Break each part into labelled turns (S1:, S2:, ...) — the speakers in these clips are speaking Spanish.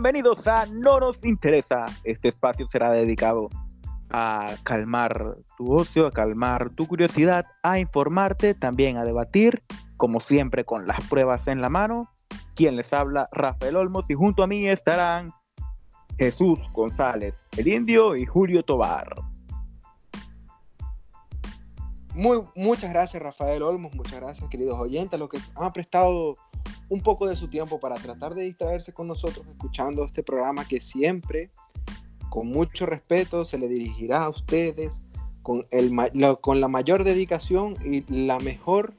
S1: Bienvenidos a No nos interesa. Este espacio será dedicado a calmar tu ocio, a calmar tu curiosidad, a informarte, también a debatir, como siempre con las pruebas en la mano. Quien les habla, Rafael Olmos, y junto a mí estarán Jesús González, el indio, y Julio Tobar.
S2: Muy, muchas gracias, Rafael Olmos, muchas gracias, queridos oyentes, los que han prestado un poco de su tiempo para tratar de distraerse con nosotros escuchando este programa que siempre, con mucho respeto, se le dirigirá a ustedes con, el, con la mayor dedicación y, la mejor,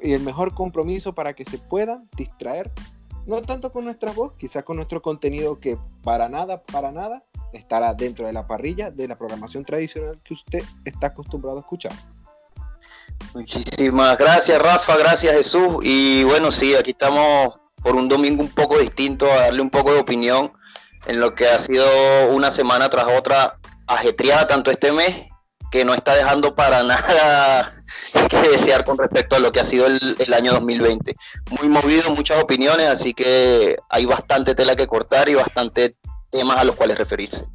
S2: y el mejor compromiso para que se puedan distraer, no tanto con nuestra voz, quizás con nuestro contenido que para nada, para nada estará dentro de la parrilla de la programación tradicional que usted está acostumbrado a escuchar.
S3: Muchísimas gracias, Rafa, gracias, Jesús. Y bueno, sí, aquí estamos por un domingo un poco distinto a darle un poco de opinión en lo que ha sido una semana tras otra ajetreada tanto este mes que no está dejando para nada que desear con respecto a lo que ha sido el, el, año 2020. Muy movido, muchas opiniones, así que hay bastante tela que cortar y bastante temas a los cuales referirse.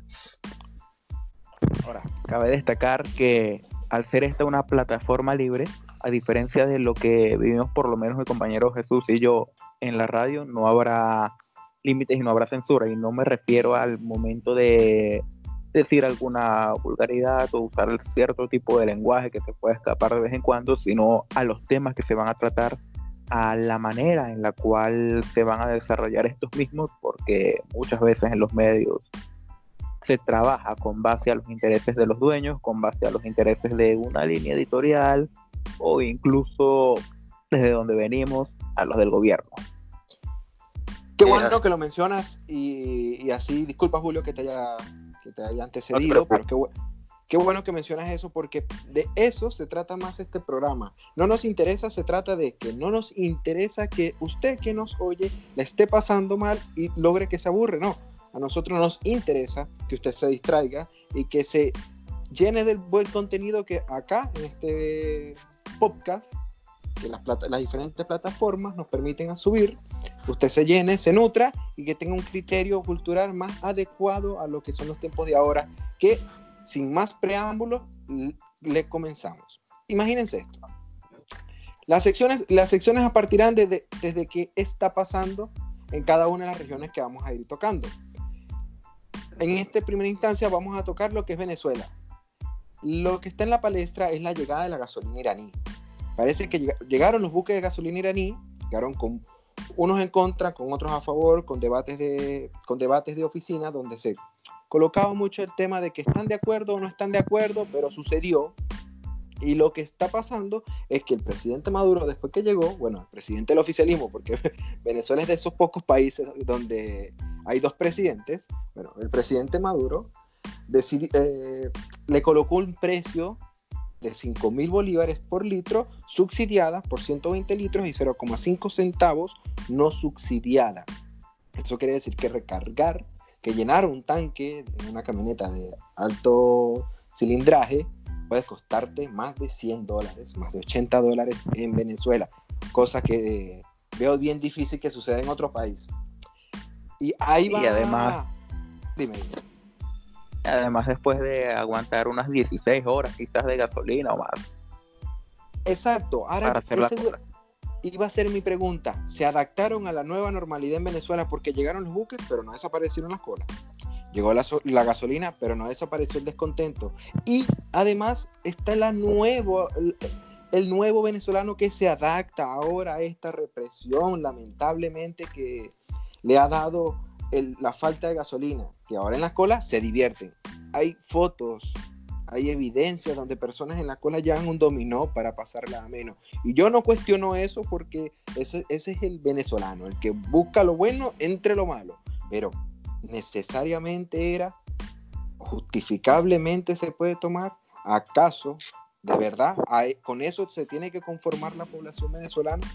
S1: Ahora, cabe destacar que al ser esta una plataforma libre, a diferencia de lo que vivimos por lo menos mi compañero Jesús y yo en la radio, no habrá límites y no habrá censura. Y no me refiero al momento de decir alguna vulgaridad o usar cierto tipo de lenguaje que se puede escapar de vez en cuando, sino a los temas que se van a tratar, a la manera en la cual se van a desarrollar estos mismos, porque muchas veces en los medios se trabaja con base a los intereses de los dueños, con base a los intereses de una línea editorial o incluso desde donde venimos a los del gobierno.
S2: Qué bueno que lo mencionas y, así, disculpa Julio que te haya, que te haya antecedido, pero qué, qué bueno que mencionas eso porque de eso se trata más este programa. No nos interesa, se trata de que no nos interesa que usted que nos oye la esté pasando mal y logre que se aburre, no a nosotros nos interesa que usted se distraiga y que se llene del buen contenido que acá en este podcast, que las, las diferentes plataformas nos permiten subir, usted se llene, se nutra y que tenga un criterio cultural más adecuado a lo que son los tiempos de ahora, que sin más preámbulos le comenzamos. Imagínense esto. Las secciones, las secciones partirán desde, desde qué está pasando en cada una de las regiones que vamos a ir tocando en esta primera instancia vamos a tocar lo que es Venezuela. Lo que está en la palestra es la llegada de la gasolina iraní. Parece que llegaron los buques de gasolina iraní, llegaron con unos en contra, con otros a favor, con debates de, con debates de oficina, donde se colocaba mucho el tema de que están de acuerdo o no están de acuerdo, pero sucedió. Y lo que está pasando es que el presidente Maduro, después que llegó, bueno, el presidente del oficialismo, porque Venezuela es de esos pocos países donde hay dos presidentes, bueno, el presidente Maduro eh, le colocó un precio de 5 mil bolívares por litro, subsidiada por 120 litros y 0,5 centavos no subsidiada. Eso quiere decir que recargar, que llenar un tanque en una camioneta de alto cilindraje puede costarte más de 100 dólares, más de 80 dólares en Venezuela, cosa que veo bien difícil que suceda en otro país. Y ahí va.
S1: Y además. Dime. Además, después de aguantar unas 16 horas quizás de gasolina o más.
S2: Exacto. Ahora, iba a ser mi pregunta. ¿Se adaptaron a la nueva normalidad en Venezuela porque llegaron los buques, pero no desaparecieron las colas? Llegó la, gasolina, pero no desapareció el descontento. Y además está la nuevo, el nuevo venezolano que se adapta ahora a esta represión, lamentablemente, que, le ha dado la falta de gasolina, que ahora en las colas se divierten. Hay fotos, hay evidencia donde personas en la cola llevan un dominó para pasarla a menos. Y yo no cuestiono eso porque ese, ese es el venezolano, el que busca lo bueno entre lo malo. Pero necesariamente era, justificablemente se puede tomar, ¿acaso de verdad con eso se tiene que conformar la población venezolana?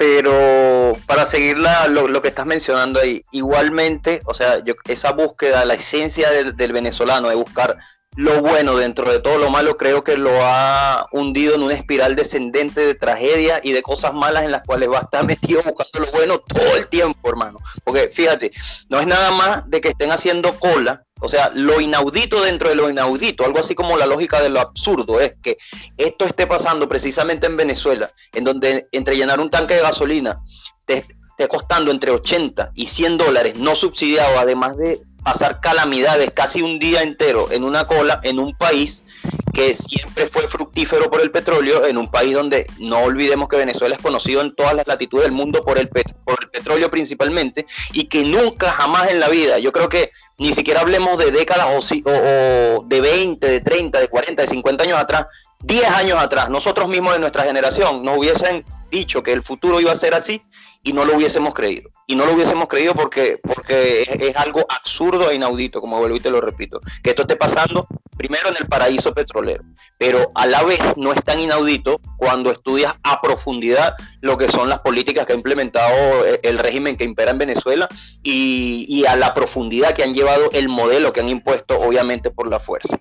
S3: Pero para seguir lo, que estás mencionando ahí, igualmente, o sea, yo, esa búsqueda, la esencia del, del, venezolano de buscar lo bueno dentro de todo lo malo, creo que lo ha hundido en una espiral descendente de tragedia y de cosas malas en las cuales va a estar metido buscando lo bueno todo el tiempo, hermano. Porque fíjate, no es nada más de que estén haciendo cola, o sea, lo inaudito dentro de lo inaudito, algo así como la lógica de lo absurdo, es que esto esté pasando precisamente en Venezuela, en donde entre llenar un tanque de gasolina te esté costando entre 80 y 100 dólares no subsidiado, además de pasar calamidades casi un día entero en una cola en un país que siempre fue fructífero por el petróleo, en un país donde no olvidemos que Venezuela es conocido en todas las latitudes del mundo por el, por el petróleo principalmente, y que nunca, jamás en la vida, yo creo que ni siquiera hablemos de décadas o, o de 20, de 30, de 40, de 50 años atrás, 10 años atrás, nosotros mismos de nuestra generación nos hubiesen dicho que el futuro iba a ser así y no lo hubiésemos creído. Y no lo hubiésemos creído porque, porque es, algo absurdo e inaudito, como vuelvo y te lo repito, que esto esté pasando primero en el paraíso petrolero, pero a la vez no es tan inaudito cuando estudias a profundidad lo que son las políticas que ha implementado el régimen que impera en Venezuela y, y a la profundidad que han llevado el modelo que han impuesto, obviamente, por la fuerza.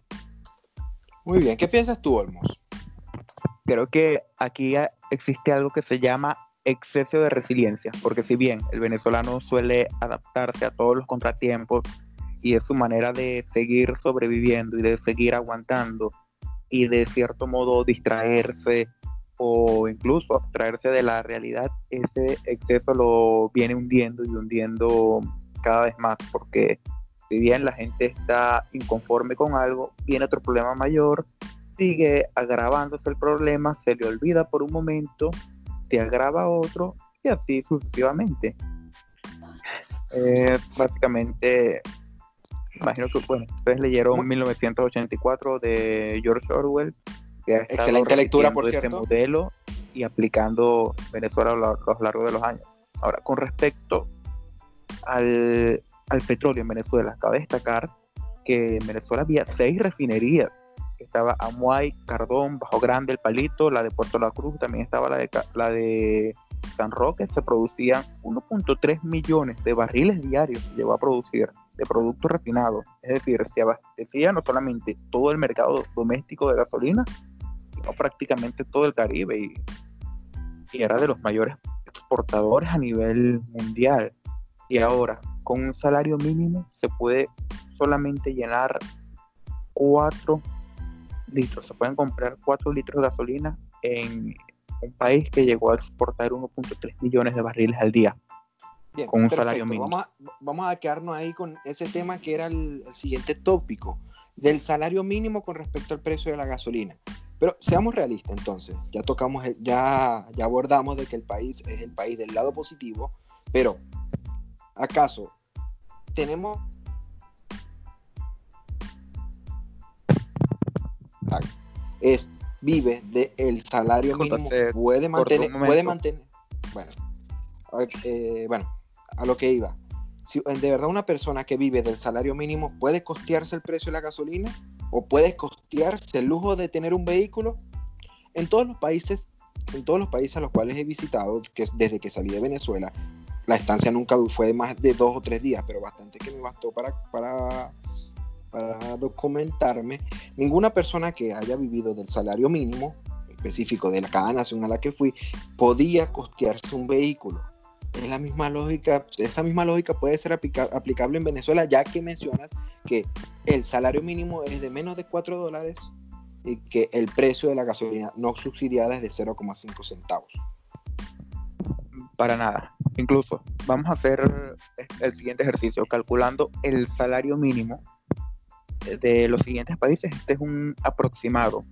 S2: Muy bien, ¿qué piensas tú, Olmos?
S1: Creo que aquí existe algo que se llama exceso de resiliencia, porque si bien el venezolano suele adaptarse a todos los contratiempos y es su manera de seguir sobreviviendo y de seguir aguantando y de cierto modo distraerse o incluso abstraerse de la realidad, ese exceso lo viene hundiendo y hundiendo cada vez más, porque si bien la gente está inconforme con algo, viene otro problema mayor, sigue agravándose el problema, se le olvida por un momento te agrava otro y así sucesivamente. básicamente, imagino que bueno, ustedes leyeron 1984 de George Orwell,
S2: que ha excelente lectura por ese
S1: modelo y aplicando Venezuela a lo, largo de los años. Ahora, con respecto al, al petróleo en Venezuela, cabe destacar que en Venezuela había seis refinerías estaba Amuay, Cardón, Bajo Grande, El Palito, la de Puerto La Cruz, también estaba la de, la de San Roque, se producían 1.3 millones de barriles diarios, se llegó a producir de productos refinados, es decir, se abastecía no solamente todo el mercado doméstico de gasolina, sino prácticamente todo el Caribe y, y era de los mayores exportadores a nivel mundial. Y ahora, con un salario mínimo se puede solamente llenar cuatro litros. Se pueden comprar 4 litros de gasolina en un país que llegó a exportar 1.3 millones de barriles al día. con un salario mínimo.
S2: Vamos a, vamos a, quedarnos ahí con ese tema que era el, siguiente tópico, del salario mínimo con respecto al precio de la gasolina. Pero seamos realistas entonces, ya tocamos, ya, ya abordamos de que el país es el país del lado positivo, pero ¿acaso tenemos es vive del salario mínimo, puede mantener, puede mantener, bueno, eh, bueno, a lo que iba. Si de verdad una persona que vive del salario mínimo puede costearse el precio de la gasolina o puede costearse el lujo de tener un vehículo, en todos los países, en todos los países a los cuales he visitado, que desde que salí de Venezuela, la estancia nunca fue de más de dos o tres días, pero bastante que me bastó para, para para documentarme, ninguna persona que haya vivido del salario mínimo específico de la cada nación a la que fui podía costearse un vehículo. Es la misma lógica, esa misma lógica puede ser aplicable en Venezuela, ya que mencionas que el salario mínimo es de menos de 4 dólares y que el precio de la gasolina no subsidiada es de 0,5 centavos.
S1: Para nada. Incluso vamos a hacer el siguiente ejercicio, calculando el salario mínimo de los siguientes países, este es un aproximado,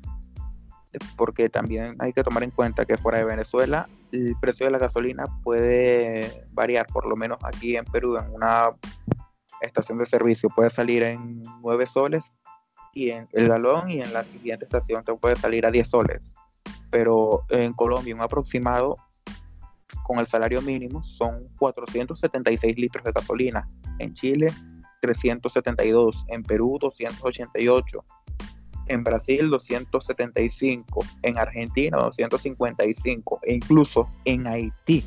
S1: porque también hay que tomar en cuenta que fuera de Venezuela el precio de la gasolina puede variar, por lo menos aquí en Perú, en una estación de servicio puede salir en 9 soles y en el galón y en la siguiente estación te puede salir a 10 soles. Pero en Colombia un aproximado con el salario mínimo son 476 litros de gasolina. En Chile 372, en Perú 288, en Brasil 275, en Argentina 255 e incluso en Haití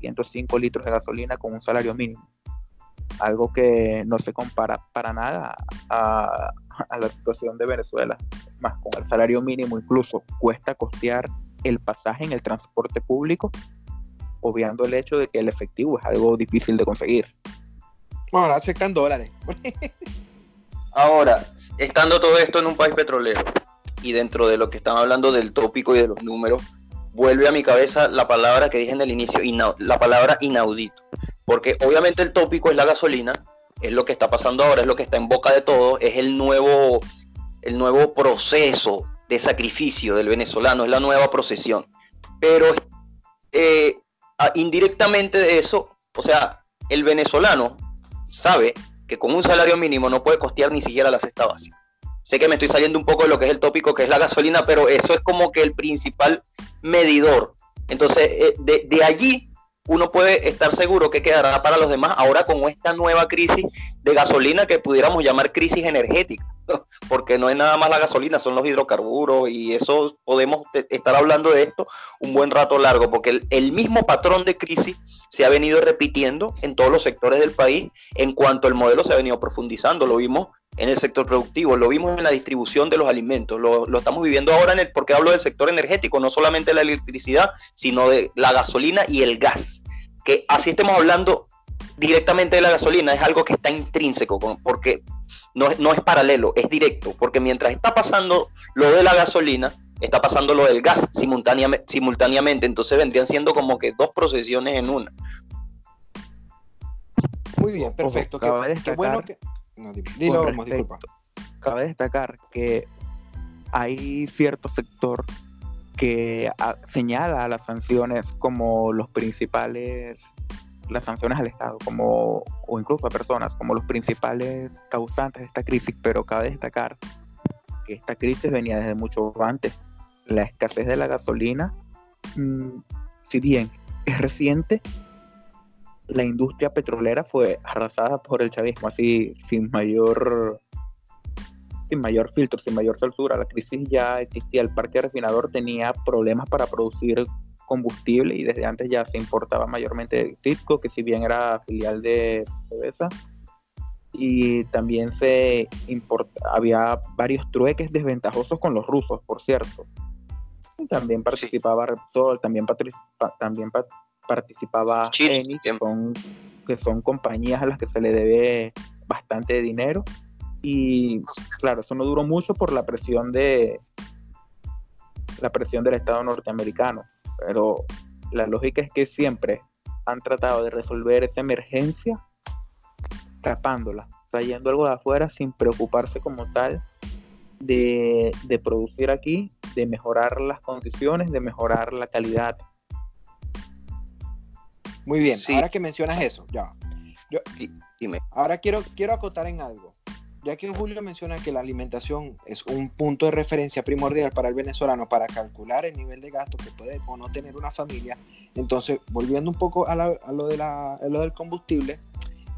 S1: 105 litros de gasolina con un salario mínimo. Algo que no se compara para nada a, a la situación de Venezuela. Más con el salario mínimo incluso cuesta costear el pasaje en el transporte público, obviando el hecho de que el efectivo es algo difícil de conseguir.
S2: Bueno, ahora aceptan dólares.
S3: Ahora, estando todo esto en un país petrolero y dentro de lo que están hablando del tópico y de los números, vuelve a mi cabeza la palabra que dije en el inicio, la palabra inaudito. Porque obviamente el tópico es la gasolina, es lo que está pasando ahora, es lo que está en boca de todos, es el nuevo, el nuevo proceso de sacrificio del venezolano, es la nueva procesión. Pero eh, indirectamente de eso, o sea, el venezolano sabe que con un salario mínimo no puede costear ni siquiera la cesta básica. Sé que me estoy saliendo un poco de lo que es el tópico, que es la gasolina, pero eso es como que el principal medidor. Entonces, eh, de, de allí uno puede estar seguro que quedará para los demás ahora con esta nueva crisis de gasolina que pudiéramos llamar crisis energética, porque no es nada más la gasolina, son los hidrocarburos y eso podemos estar hablando de esto un buen rato largo, porque el, mismo patrón de crisis se ha venido repitiendo en todos los sectores del país en cuanto el modelo se ha venido profundizando, lo vimos en el sector productivo, lo vimos en la distribución de los alimentos, lo, estamos viviendo ahora en el, porque hablo del sector energético, no solamente la electricidad, sino de la gasolina y el gas, que así estemos hablando directamente de la gasolina, es algo que está intrínseco, porque no, no es paralelo, es directo, porque mientras está pasando lo de la gasolina, está pasando lo del gas simultáneamente, simultáneamente entonces vendrían siendo como que dos procesiones en una.
S2: Muy bien, perfecto. qué, bueno que
S1: Cabe destacar que hay cierto sector que señala a las sanciones como los principales, las sanciones al Estado, como, o incluso a personas, como los principales causantes de esta crisis, pero cabe destacar que esta crisis venía desde mucho antes. La escasez de la gasolina, mm, si bien es reciente, la industria petrolera fue arrasada por el chavismo, así sin mayor sin mayor filtro, sin mayor censura. La crisis ya existía, el parque refinador tenía problemas para producir combustible y desde antes ya se importaba mayormente de Cisco, que si bien era filial de PDVSA, y también se importa, había varios trueques desventajosos con los rusos, por cierto. también participaba Repsol, también, también participaba Eni, que son, que son compañías a las que se le debe bastante dinero. Y claro, eso no duró mucho por la presión de la presión del Estado norteamericano. Pero la lógica es que siempre han tratado de resolver esa emergencia tapándola, trayendo algo de afuera sin preocuparse como tal de, de producir aquí, de mejorar las condiciones, de mejorar la calidad
S2: muy bien, ahora que mencionas eso, ya. Yo, dime. Ahora quiero, quiero acotar en algo. Ya que Julio menciona que la alimentación es un punto de referencia primordial para el venezolano para calcular el nivel de gasto que puede o no tener una familia, entonces volviendo un poco a, lo, de lo del combustible,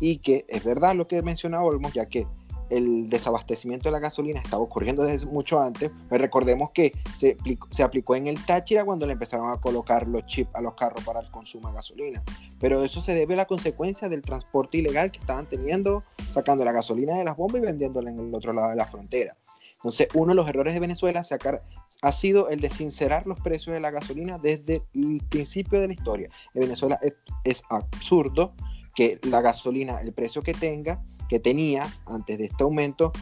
S2: y que es verdad lo que menciona Olmos, ya que el desabastecimiento de la gasolina estaba ocurriendo desde mucho antes. Pues recordemos que se, aplicó en el Táchira cuando le empezaron a colocar los chips a los carros para el consumo de gasolina. Pero eso se debe a la consecuencia del transporte ilegal que estaban teniendo, sacando la gasolina de las bombas y vendiéndola en el otro lado de la frontera. Entonces, uno de los errores de Venezuela ha sido el de sincerar los precios de la gasolina desde el principio de la historia. En Venezuela es absurdo que la gasolina, el precio que tenga, que tenía antes de este aumento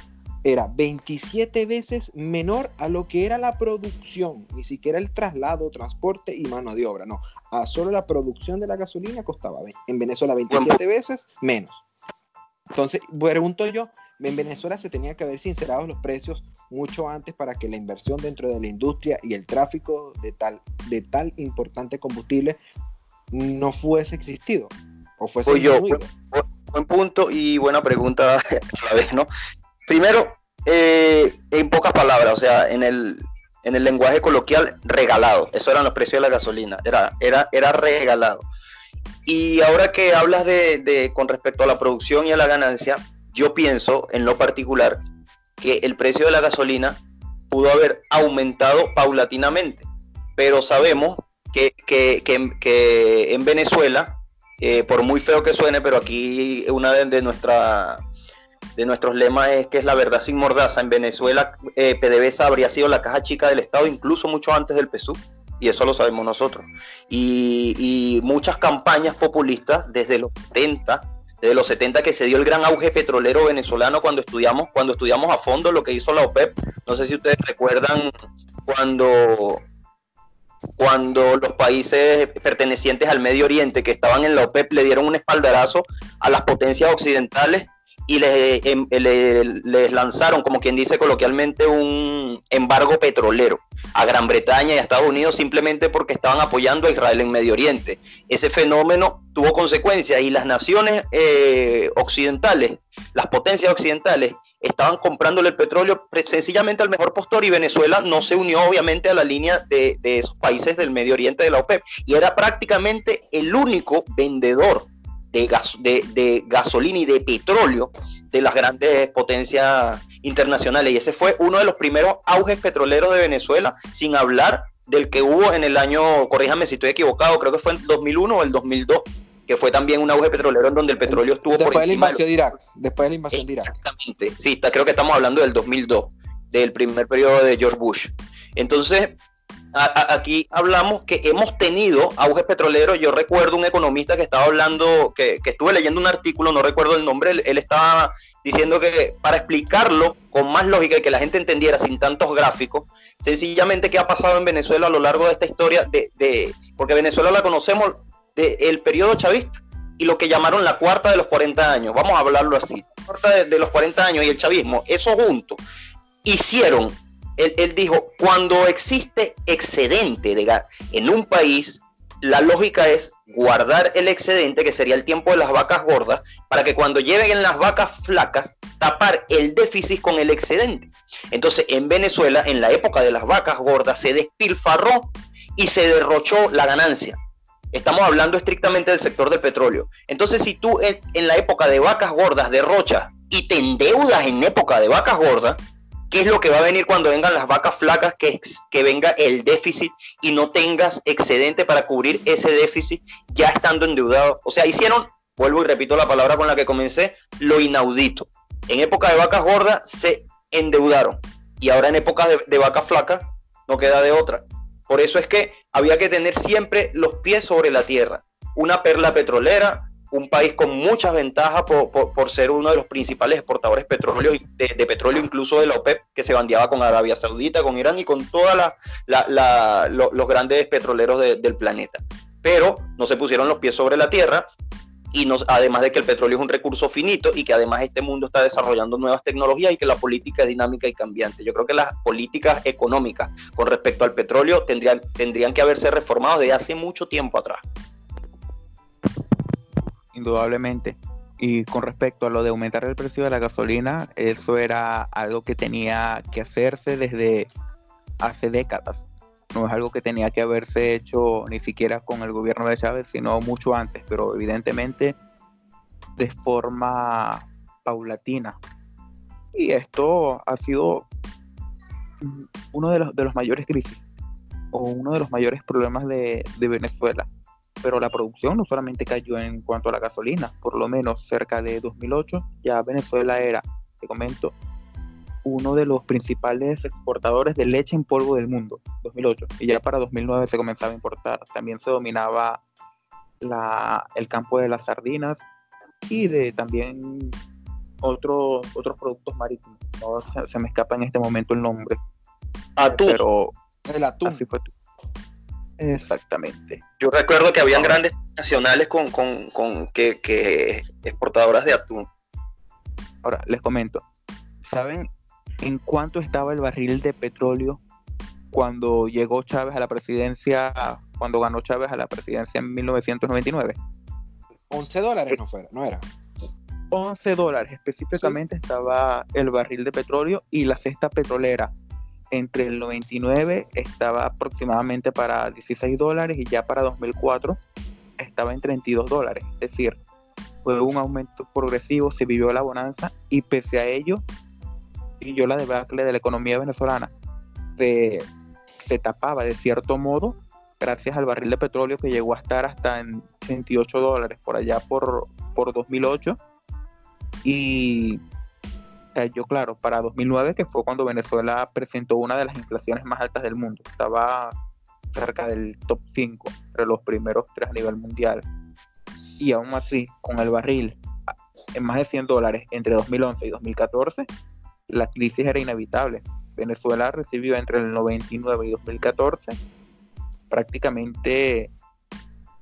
S2: era 27 veces menor a lo que era la producción, ni siquiera el traslado, transporte y mano de obra, no, a solo la producción de la gasolina costaba en Venezuela 27 veces menos. Entonces, pregunto yo, en Venezuela se tenía que haber sincerado los precios mucho antes para que la inversión dentro de la industria y el tráfico de tal, de tal importante combustible no fuese existido o fuese
S3: yo, buen punto y buena pregunta a la vez, ¿no? Primero, eh, en pocas palabras, o sea, en el, en el lenguaje coloquial, regalado. Eso eran los precios de la gasolina, era, era, era regalado. Y ahora que hablas de, con respecto a la producción y a la ganancia, yo pienso en lo particular que el precio de la gasolina pudo haber aumentado paulatinamente, pero sabemos que, en Venezuela, eh, por muy feo que suene, pero aquí una de, nuestra, de nuestros lemas es que es la verdad sin mordaza. En Venezuela, eh, PDVSA habría sido la caja chica del Estado incluso mucho antes del PSU y eso lo sabemos nosotros. Y, muchas campañas populistas desde los 70, desde los 70 que se dio el gran auge petrolero venezolano cuando estudiamos, cuando estudiamos a fondo lo que hizo la OPEP. No sé si ustedes recuerdan cuando cuando los países pertenecientes al Medio Oriente que estaban en la OPEP le dieron un espaldarazo a las potencias occidentales y em, les, lanzaron, como quien dice coloquialmente, un embargo petrolero a Gran Bretaña y a Estados Unidos simplemente porque estaban apoyando a Israel en Medio Oriente. Ese fenómeno tuvo consecuencias y las naciones eh, occidentales, las potencias occidentales, estaban comprándole el petróleo sencillamente al mejor postor y Venezuela no se unió obviamente a la línea de, de esos países del Medio Oriente de la OPEP y era prácticamente el único vendedor de, gas, de, gasolina y de petróleo de las grandes potencias internacionales. Y ese fue uno de los primeros auges petroleros de Venezuela, sin hablar del que hubo en el año, corríjame si estoy equivocado, creo que fue en el 2001 o el 2002, que fue también un auge petrolero en donde el petróleo estuvo
S2: después
S3: por
S2: de la invasión de Irak. Después de la invasión de Irak.
S3: Exactamente, sí, creo que estamos hablando del 2002, del primer periodo de George Bush. Entonces, aquí hablamos que hemos tenido auge petrolero. Yo recuerdo un economista que estaba hablando, que, estuve leyendo un artículo, no recuerdo el nombre, él, estaba diciendo que para explicarlo con más lógica y que la gente entendiera sin tantos gráficos, sencillamente qué ha pasado en Venezuela a lo largo de esta historia, de, porque Venezuela la conocemos del periodo chavista y lo que llamaron la cuarta de los 40 años, vamos a hablarlo así, la cuarta de, de los 40 años y el chavismo, eso juntos hicieron él, dijo, cuando existe excedente de gas en un país, la lógica es guardar el excedente, que sería el tiempo de las vacas gordas, para que cuando lleguen las vacas flacas, tapar el déficit con el excedente. Entonces, en Venezuela, en la época de las vacas gordas, se despilfarró y se derrochó la ganancia. Estamos hablando estrictamente del sector del petróleo. Entonces, si tú en la época de vacas gordas derrochas y te endeudas en época de vacas gordas, ¿Qué es lo que va a venir cuando vengan las vacas flacas? Que, que venga el déficit y no tengas excedente para cubrir ese déficit ya estando endeudado. O sea, hicieron, vuelvo y repito la palabra con la que comencé, lo inaudito. En época de vacas gordas se endeudaron y ahora en época de vacas flacas no queda de otra. Por eso es que había que tener siempre los pies sobre la tierra. Una perla petrolera, un país con muchas ventajas por, ser uno de los principales exportadores petróleo, de, de, petróleo, incluso de la OPEP, que se bandeaba con Arabia Saudita, con Irán y con todos la, los grandes petroleros del planeta. Pero no se pusieron los pies sobre la tierra y además de que el petróleo es un recurso finito y que además este mundo está desarrollando nuevas tecnologías y que la política es dinámica y cambiante. Yo creo que las políticas económicas con respecto al petróleo tendrían, tendrían que haberse reformado desde hace mucho tiempo atrás
S1: indudablemente. Y con respecto a lo de aumentar el precio de la gasolina, eso era algo que tenía que hacerse desde hace décadas. No es algo que tenía que haberse hecho ni siquiera con el gobierno de Chávez, sino mucho antes, pero evidentemente de forma paulatina. Y esto ha sido uno de los, de los mayores crisis o uno de los mayores problemas de, de Venezuela pero la producción no solamente cayó en cuanto a la gasolina, por lo menos cerca de 2008 ya Venezuela era, te comento, uno de los principales exportadores de leche en polvo del mundo, 2008, y ya para 2009 se comenzaba a importar. También se dominaba la, el campo de las sardinas y de también otros otros productos marítimos. No se, me escapa en este momento el nombre.
S3: Atún.
S1: Pero
S2: el atún.
S1: Así fue. Exactamente.
S3: Yo recuerdo que habían grandes nacionales con, que, exportadoras de atún.
S1: Ahora, les comento. ¿Saben en cuánto estaba el barril de petróleo cuando llegó Chávez a la presidencia, cuando ganó Chávez a la presidencia en 1999?
S2: 11 dólares no, fuera, no era.
S1: 11 dólares específicamente estaba el barril de petróleo y la cesta petrolera entre el 99 estaba aproximadamente para 16 dólares y ya para 2004 estaba en 32 dólares. Es decir, fue un aumento progresivo, se vivió la bonanza y pese a ello, y yo la debacle de la economía venezolana se, se tapaba de cierto modo gracias al barril de petróleo que llegó a estar hasta en 28 dólares por allá por, por 2008 y yo claro, para 2009 que fue cuando Venezuela presentó una de las inflaciones más altas del mundo, estaba cerca del top 5 entre los primeros tres a nivel mundial. Y aún así con el barril en más de 100 dólares entre 2011 y 2014 la crisis era inevitable Venezuela recibió entre el 99 y 2014 prácticamente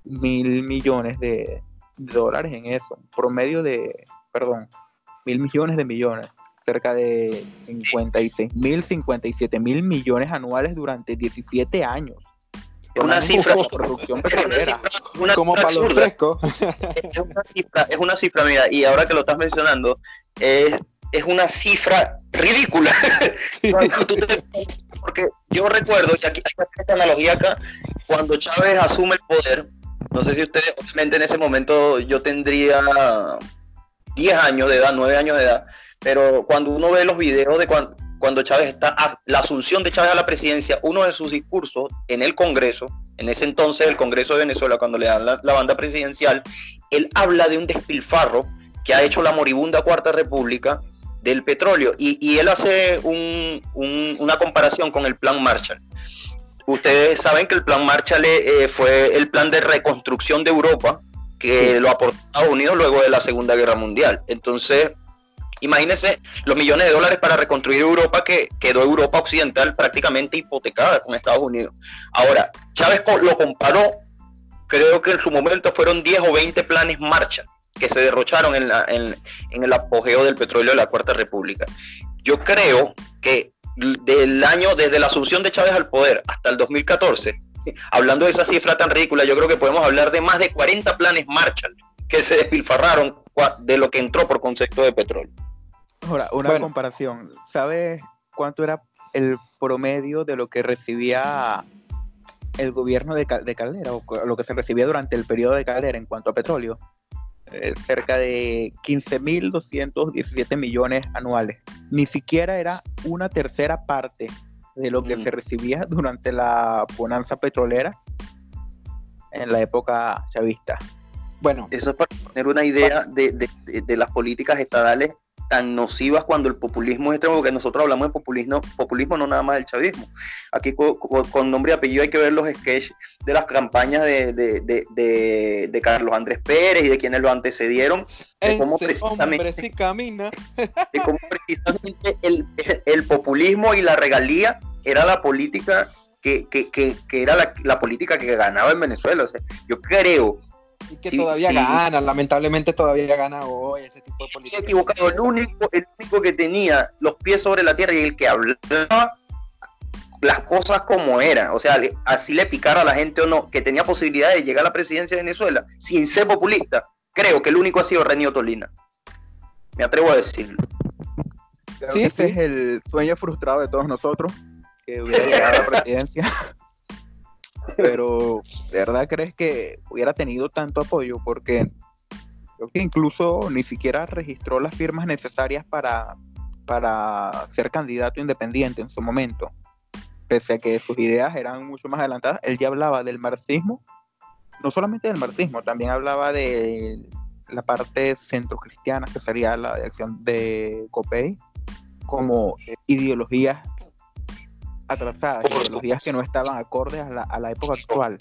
S1: mil millones de, dólares en eso, promedio de, perdón, mil millones de millones, cerca de 56 mil, 57 mil millones anuales durante 17 años.
S3: Una cifra, producción una como para los frescos. Es una cifra, es una cifra, mira, y ahora que lo estás mencionando, es es una cifra ridícula. porque yo recuerdo, y aquí hay esta analogía acá, cuando Chávez asume el poder, no sé si ustedes, obviamente en ese momento yo tendría 10 años de edad, 9 años de edad, pero cuando uno ve los videos de cuando, cuando Chávez está, la asunción de Chávez a la presidencia, uno de sus discursos en el Congreso, en ese entonces el Congreso de Venezuela, cuando le dan la, la banda presidencial, él habla de un despilfarro que ha hecho la moribunda Cuarta República del petróleo. Y, él hace una comparación con el plan Marshall. Ustedes saben que el plan Marshall eh, fue el plan de reconstrucción de Europa que lo aportó Estados Unidos luego de la Segunda Guerra Mundial. Entonces, imagínense los millones de dólares para reconstruir Europa que quedó Europa Occidental prácticamente hipotecada con Estados Unidos. Ahora, Chávez lo comparó, creo que en su momento fueron 10 o 20 planes Marshall que se derrocharon en, en, el apogeo del petróleo de la Cuarta República. Yo creo que del año, desde la asunción de Chávez al poder hasta el 2014, hablando de esa cifra tan ridícula, yo creo que podemos hablar de más de 40 planes Marshall que se despilfarraron de lo que entró por concepto de petróleo.
S1: Ahora, una comparación. ¿Sabes cuánto era el promedio de lo que recibía el gobierno de, de Caldera o lo que se recibía durante el periodo de Caldera en cuanto a petróleo? Eh, cerca de 15.217 millones anuales. Ni siquiera era una tercera parte de lo que mm. se recibía durante la bonanza petrolera en la época chavista.
S3: Bueno, eso es para tener una idea de, de, de las políticas estadales tan nocivas cuando el populismo es extremo, porque nosotros hablamos de populismo, populismo no nada más del chavismo. Aquí con, nombre y apellido hay que ver los sketches de las campañas de, de, Carlos Andrés Pérez y de quienes lo antecedieron, de cómo precisamente,
S2: camina.
S3: de cómo precisamente el, populismo y la regalía era la política que, era la, la, política que ganaba en Venezuela. O sea, yo creo
S2: y que todavía gana, lamentablemente todavía gana hoy ese tipo de política.
S3: equivocado, el único, el único que tenía los pies sobre la tierra y el que hablaba las cosas como eran, o sea, así le picara a la gente o no, que tenía posibilidad de llegar a la presidencia de Venezuela sin ser populista, creo que el único ha sido Renio Tolina. Me atrevo a decirlo.
S1: sí, ese es el sueño frustrado de todos nosotros, que hubiera llegado a la presidencia. Pero, ¿de verdad crees que hubiera tenido tanto apoyo? Porque creo que incluso ni siquiera registró las firmas necesarias para, para ser candidato independiente en su momento. Pese a que sus ideas eran mucho más adelantadas, él ya hablaba del marxismo, no solamente del marxismo, también hablaba de la parte centrocristiana, que sería la de acción de Copey, como ideologías atrasadas, días que no estaban acordes a la, a la época actual.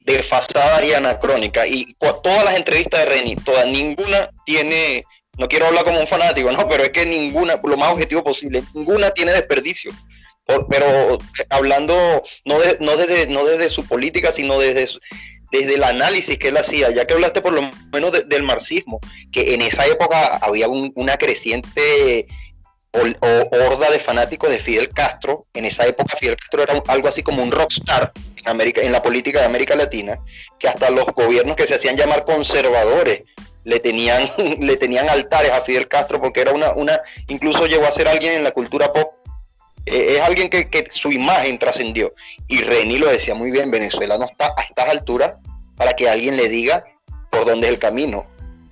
S3: Desfasada y anacrónica. Y todas las entrevistas de Reni, todas, ninguna tiene, no quiero hablar como un fanático, no, pero es que ninguna, lo más objetivo posible, ninguna tiene desperdicio. pero hablando no, de, no, desde, no desde su política, sino desde desde el análisis que él hacía, ya que hablaste por lo menos del marxismo, que en esa época había una creciente o, horda de fanáticos de Fidel Castro. En esa época Fidel Castro era algo así como un rockstar en, América, en la política de América Latina, que hasta los gobiernos que se hacían llamar conservadores le tenían, le tenían altares a Fidel Castro porque era una, una, incluso llegó a ser alguien en la cultura pop, eh, es alguien que, que su imagen trascendió. Y Reni lo decía muy bien, Venezuela no está a estas alturas para que alguien le diga por dónde es el camino.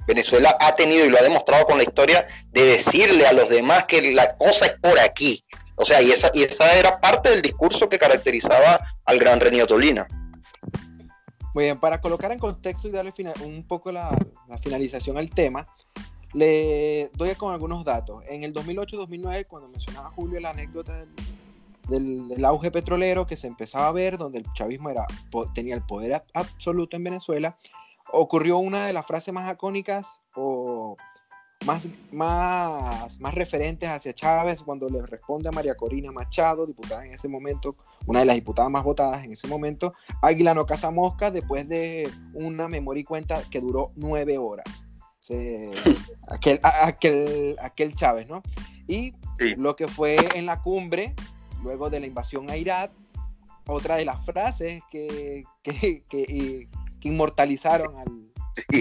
S3: Venezuela ha tenido y lo ha demostrado con la historia de decirle a los demás que la cosa es por aquí. O sea, y esa, y esa era parte del discurso que caracterizaba al gran René Tolina.
S2: Muy bien, para colocar en contexto y darle un poco la, finalización al tema, le doy con algunos datos. En el 2008-2009, cuando mencionaba Julio la anécdota del, del, auge petrolero que se empezaba a ver, donde el chavismo era, tenía el poder absoluto en Venezuela, ocurrió una de las frases más icónicas o más, más, más referentes hacia Chávez cuando le responde a María Corina Machado, diputada en ese momento, una de las diputadas más votadas en ese momento, Águila no caza mosca, después de una memoria y cuenta que duró nueve horas. aquel, aquel, aquel Chávez, ¿no? Y lo que fue en la cumbre, luego de la invasión a Irak, otra de las frases que, que, que, que inmortalizaron al,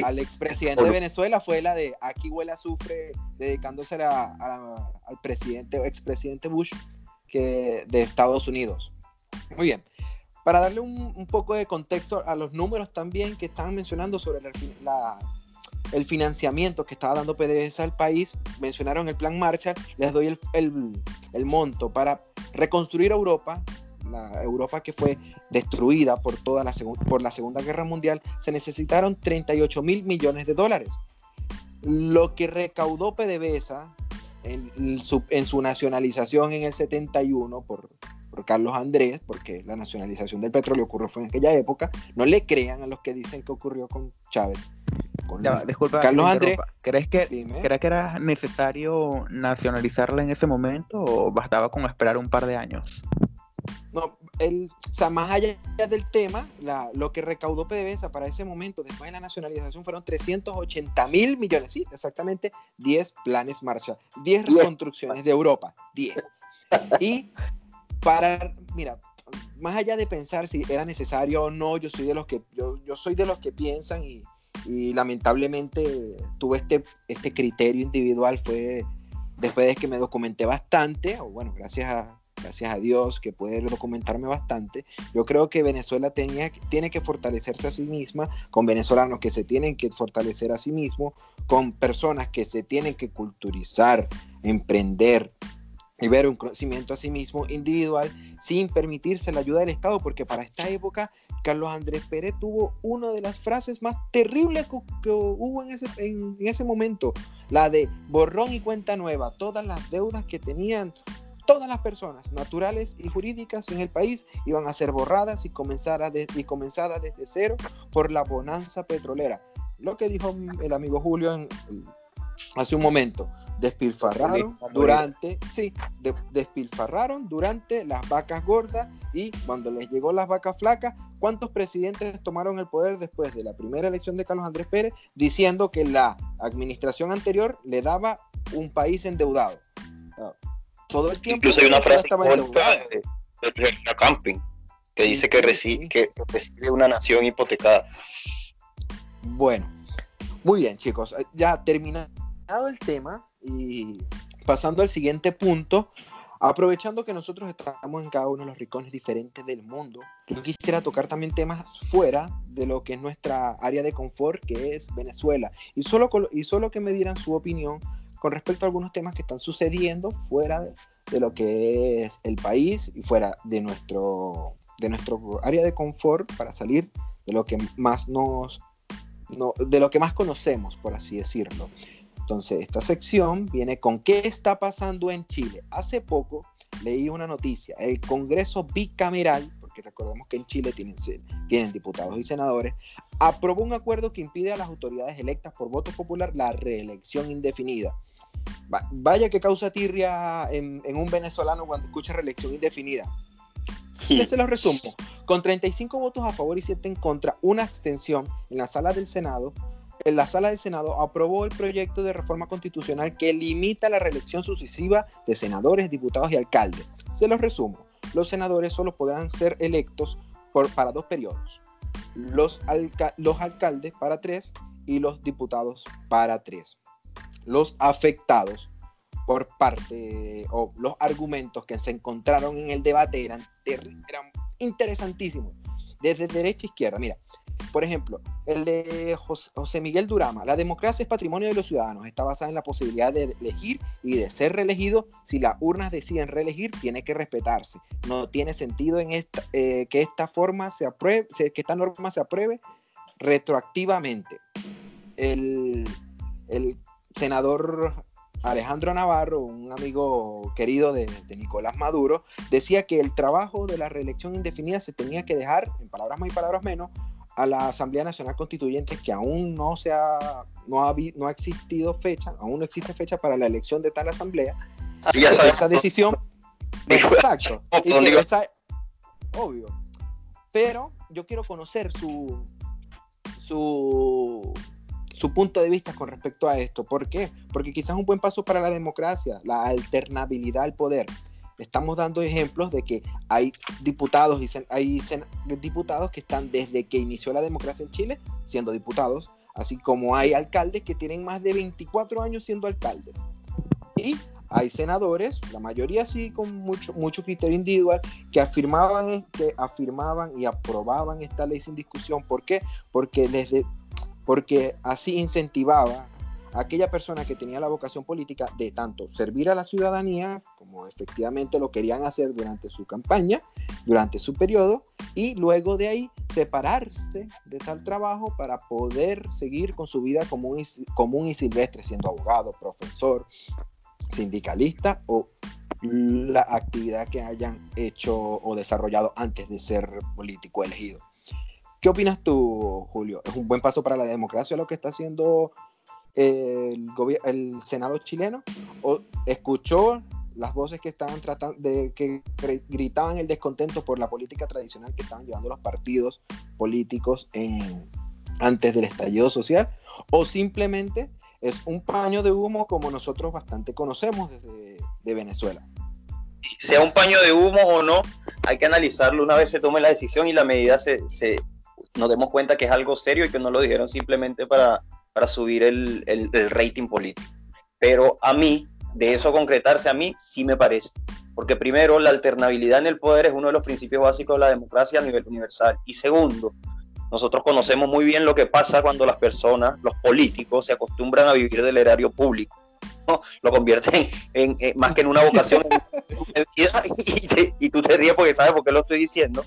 S2: al expresidente de Venezuela fue la de aquí huele azufre, dedicándose al presidente, expresidente Bush que, de Estados Unidos. Muy bien. Para darle un, poco de contexto a los números también que estaban mencionando sobre el financiamiento que estaba dando PDVSA al país, mencionaron el plan Marshall, les doy el, el, el monto para reconstruir Europa, la Europa que fue destruida por, toda la, por la Segunda Guerra Mundial, se necesitaron 38 mil millones de dólares. Lo que recaudó PDVSA en su, en su nacionalización en el 71 por, por Carlos Andrés, porque la nacionalización del petróleo ocurrió fue en aquella época, no le crean a los que dicen que ocurrió con Chávez.
S1: disculpa, Carlos Andrés. ¿crees que, ¿Crees que era necesario nacionalizarla en ese momento o bastaba con esperar un par de años?
S2: No, el, o sea, más allá del tema, la, lo que recaudó PDVSA para ese momento, después de la nacionalización, fueron 380 mil millones, sí, exactamente 10 planes marcha, 10 reconstrucciones de Europa, 10. Y para, mira, más allá de pensar si era necesario o no, yo soy de los que, yo, yo soy de los que piensan y, y lamentablemente tuve este, este criterio individual, fue después de que me documenté bastante, o bueno, gracias a gracias a Dios, que puede documentarme bastante. Yo creo que Venezuela tenía, tiene que fortalecerse a sí misma, con venezolanos que se tienen que fortalecer a sí mismos, con personas que se tienen que culturizar, emprender y ver un crecimiento a sí mismo individual sin permitirse la ayuda del Estado, porque para esta época Carlos Andrés Pérez tuvo una de las frases más terribles que, hubo en ese, en ese momento, la de borrón y cuenta nueva, todas las deudas que tenían todas las personas naturales y jurídicas en el país iban a ser borradas y, comenzadas comenzadas desde cero por la bonanza petrolera. Lo que dijo el amigo Julio hace un momento, despilfarraron durante, sí, despilfarraron durante las vacas gordas y cuando les llegó las vacas flacas, ¿cuántos presidentes tomaron el poder después de la primera elección de Carlos Andrés Pérez diciendo que la administración anterior le daba un país endeudado? Todo el tiempo.
S3: Incluso hay una frase de, de, Camping que dice que, recibe, que recibe una nación hipotecada.
S2: Bueno, muy bien, chicos. Eh, ya terminado el tema y pasando al siguiente punto, aprovechando que nosotros estamos en cada uno de los rincones diferentes del mundo, yo quisiera tocar también temas fuera de lo que es nuestra área de confort, que es Venezuela, y solo, y solo que me dieran su opinión con respecto a algunos temas que están sucediendo fuera de, lo que es el país y fuera de nuestro, de nuestro área de confort para salir de lo que más nos de lo que más conocemos, por así decirlo. Entonces, esta sección viene con qué está pasando en Chile. Hace poco leí una noticia, el Congreso bicameral, porque recordemos que en Chile tienen, tienen diputados y senadores, aprobó un acuerdo que impide a las autoridades electas por voto popular la reelección indefinida. Vaya que causa tirria en, un venezolano cuando escucha reelección indefinida. Les se lo resumo. Con 35 votos a favor y 7 en contra, una abstención en la sala del Senado, en la sala del Senado aprobó el proyecto de reforma constitucional que limita la reelección sucesiva de senadores, diputados y alcaldes. Se los resumo. Los senadores solo podrán ser electos por, para dos periodos. Los, los alcaldes para tres y los diputados para tres. Los afectados por parte o los argumentos que se encontraron en el debate eran, eran interesantísimos, desde derecha a izquierda. Mira, por ejemplo, el de José Miguel Durama, la democracia es patrimonio de los ciudadanos, está basada en la posibilidad de elegir y de ser reelegido. Si las urnas deciden reelegir, tiene que respetarse. No tiene sentido en esta, eh, que esta forma se apruebe, que esta norma se apruebe retroactivamente. El, el senador Alejandro Navarro, un amigo querido de, Nicolás Maduro, decía que el trabajo de la reelección indefinida se tenía que dejar, en palabras más y palabras menos, a la Asamblea Nacional Constituyente que aún no se ha, no ha, no ha existido fecha, aún no existe fecha para la elección de tal asamblea.
S3: ya
S2: esa decisión, exacto, obvio. Pero yo quiero conocer su, su, su punto de vista con respecto a esto. ¿Por qué? Porque quizás un buen paso para la democracia, la alternabilidad al poder estamos dando ejemplos de que hay diputados y hay diputados que están desde que inició la democracia en Chile siendo diputados, así como hay alcaldes que tienen más de 24 años siendo alcaldes. Y hay senadores, la mayoría sí con mucho, mucho criterio individual, que afirmaban, que afirmaban y aprobaban esta ley sin discusión. ¿Por qué? Porque, desde, porque así incentivaba aquella persona que tenía la vocación política de tanto servir a la ciudadanía, como efectivamente lo querían hacer durante su campaña, durante su periodo, y luego de ahí separarse de tal trabajo para poder seguir con su vida común y, común y silvestre, siendo abogado, profesor, sindicalista o la actividad que hayan hecho o desarrollado antes de ser político elegido. ¿Qué opinas tú, Julio? ¿Es un buen paso para la democracia lo que está haciendo el, el Senado chileno o escuchó las voces que estaban tratando que gritaban el descontento por la política tradicional que estaban llevando los partidos políticos antes del estallido social o simplemente es un paño de humo como nosotros bastante conocemos desde de Venezuela.
S3: Sea un paño de humo o no, hay que analizarlo una vez se tome la decisión y la medida se nos demos cuenta que es algo serio y que no lo dijeron simplemente para para subir el, el, rating político. Pero a mí, de eso concretarse, a mí sí me parece. Porque primero, la alternabilidad en el poder es uno de los principios básicos de la democracia a nivel universal. Y segundo, nosotros conocemos muy bien lo que pasa cuando las personas, los políticos, se acostumbran a vivir del erario público lo convierten en, más que en una vocación y, tú te ríes porque sabes por qué lo estoy diciendo.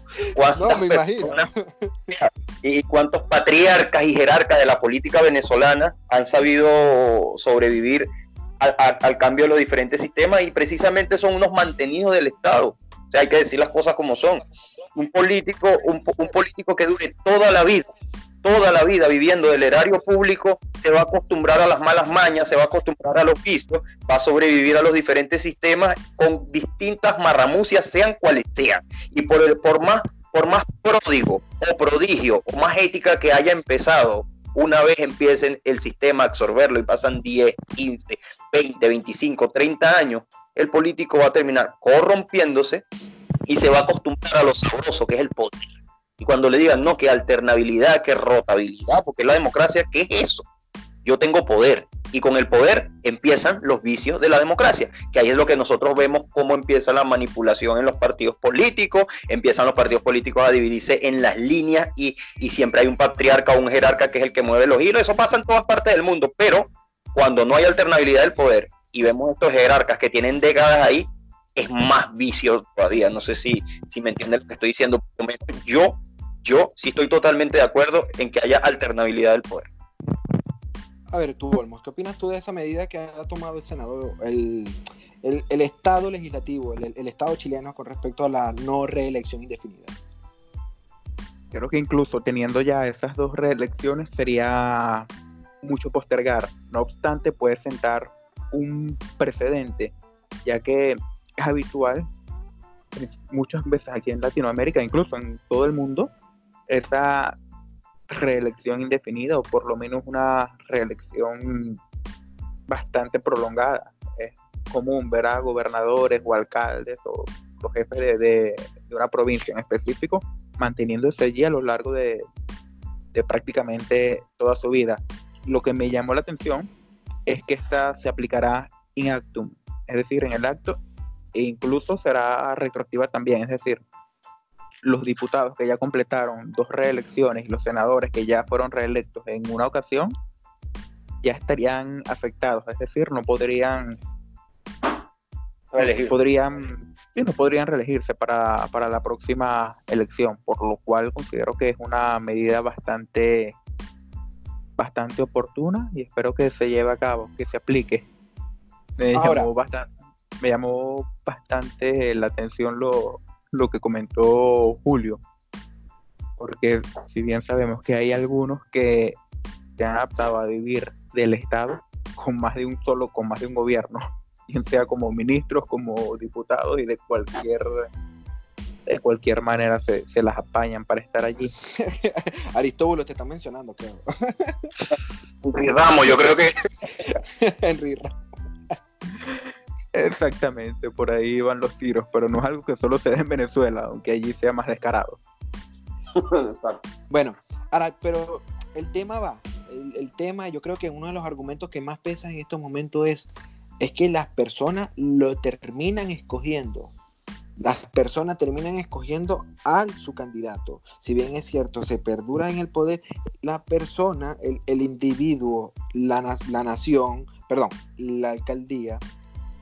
S2: No, me imagino.
S3: y cuántos patriarcas y jerarcas de la política venezolana han sabido sobrevivir al, cambio de los diferentes sistemas y precisamente son unos mantenidos del Estado. O sea, hay que decir las cosas como son. Un político, un político que dure toda la vida toda la vida viviendo del erario público, se va a acostumbrar a las malas mañas, se va a acostumbrar a los vicios, va a sobrevivir a los diferentes sistemas con distintas marramucias, sean cuales sean. Y por, el, por, más, por más pródigo o prodigio o más ética que haya empezado, una vez empiecen el sistema a absorberlo y pasan 10, 15, 20, 25, 30 años, el político va a terminar corrompiéndose y se va a acostumbrar a lo sabroso que es el poder y cuando le digan, no, que alternabilidad, que rotabilidad, porque la democracia, ¿qué es eso? Yo tengo poder y con el poder empiezan los vicios de la democracia, que ahí es lo que nosotros vemos cómo empieza la manipulación en los partidos políticos, empiezan los partidos políticos a dividirse en las líneas y, y siempre hay un patriarca o un jerarca que es el que mueve los hilos, eso pasa en todas partes del mundo, pero cuando no hay alternabilidad del poder y vemos estos jerarcas que tienen décadas ahí, es más vicio todavía. No sé si, si me entienden lo que estoy diciendo. Yo yo sí estoy totalmente de acuerdo en que haya alternabilidad del poder.
S2: A ver, tú, Olmos, ¿qué opinas tú de esa medida que ha tomado el Senado, el, Estado legislativo, el, Estado chileno con respecto a la no reelección indefinida?
S1: Creo que incluso teniendo ya esas dos reelecciones sería mucho postergar. No obstante, puede sentar un precedente, ya que es habitual muchas veces aquí en Latinoamérica, incluso en todo el mundo, esa reelección indefinida o por lo menos una reelección bastante prolongada. Es común ver a gobernadores o alcaldes o los jefes de, una provincia en específico manteniéndose allí a lo largo de, de, prácticamente toda su vida. lo que me llamó la atención es que esta se aplicará in actum, es decir, en el acto, e incluso será retroactiva también, es decir, los diputados que ya completaron dos reelecciones y los senadores que ya fueron reelectos en una ocasión ya estarían afectados, es decir, no podrían podrían no podrían reelegirse para, para la próxima elección, por lo cual considero que es una medida bastante bastante oportuna y espero que se lleve a cabo, que se aplique. Me llamó bastante, me llamó bastante la atención lo, lo que comentó Julio, porque si bien sabemos que hay algunos que se han adaptado a vivir del Estado con más de un solo, con más de un gobierno, bien sea como ministros, como diputados y de cualquier de cualquier manera se, las apañan para estar allí.
S2: Aristóbulo te está mencionando, creo.
S3: Henry Ramos, yo creo que.
S2: Henry Ramos.
S1: Exactamente, por ahí van los tiros, pero no es algo que solo se dé en Venezuela, aunque allí sea más descarado.
S2: bueno, ahora, pero el tema va, el, tema, yo creo que uno de los argumentos que más pesa en estos momentos es, es que las personas lo terminan escogiendo. Las personas terminan escogiendo a su candidato. Si bien es cierto, se perdura en el poder, la persona, el, individuo, la, la nación, perdón, la alcaldía,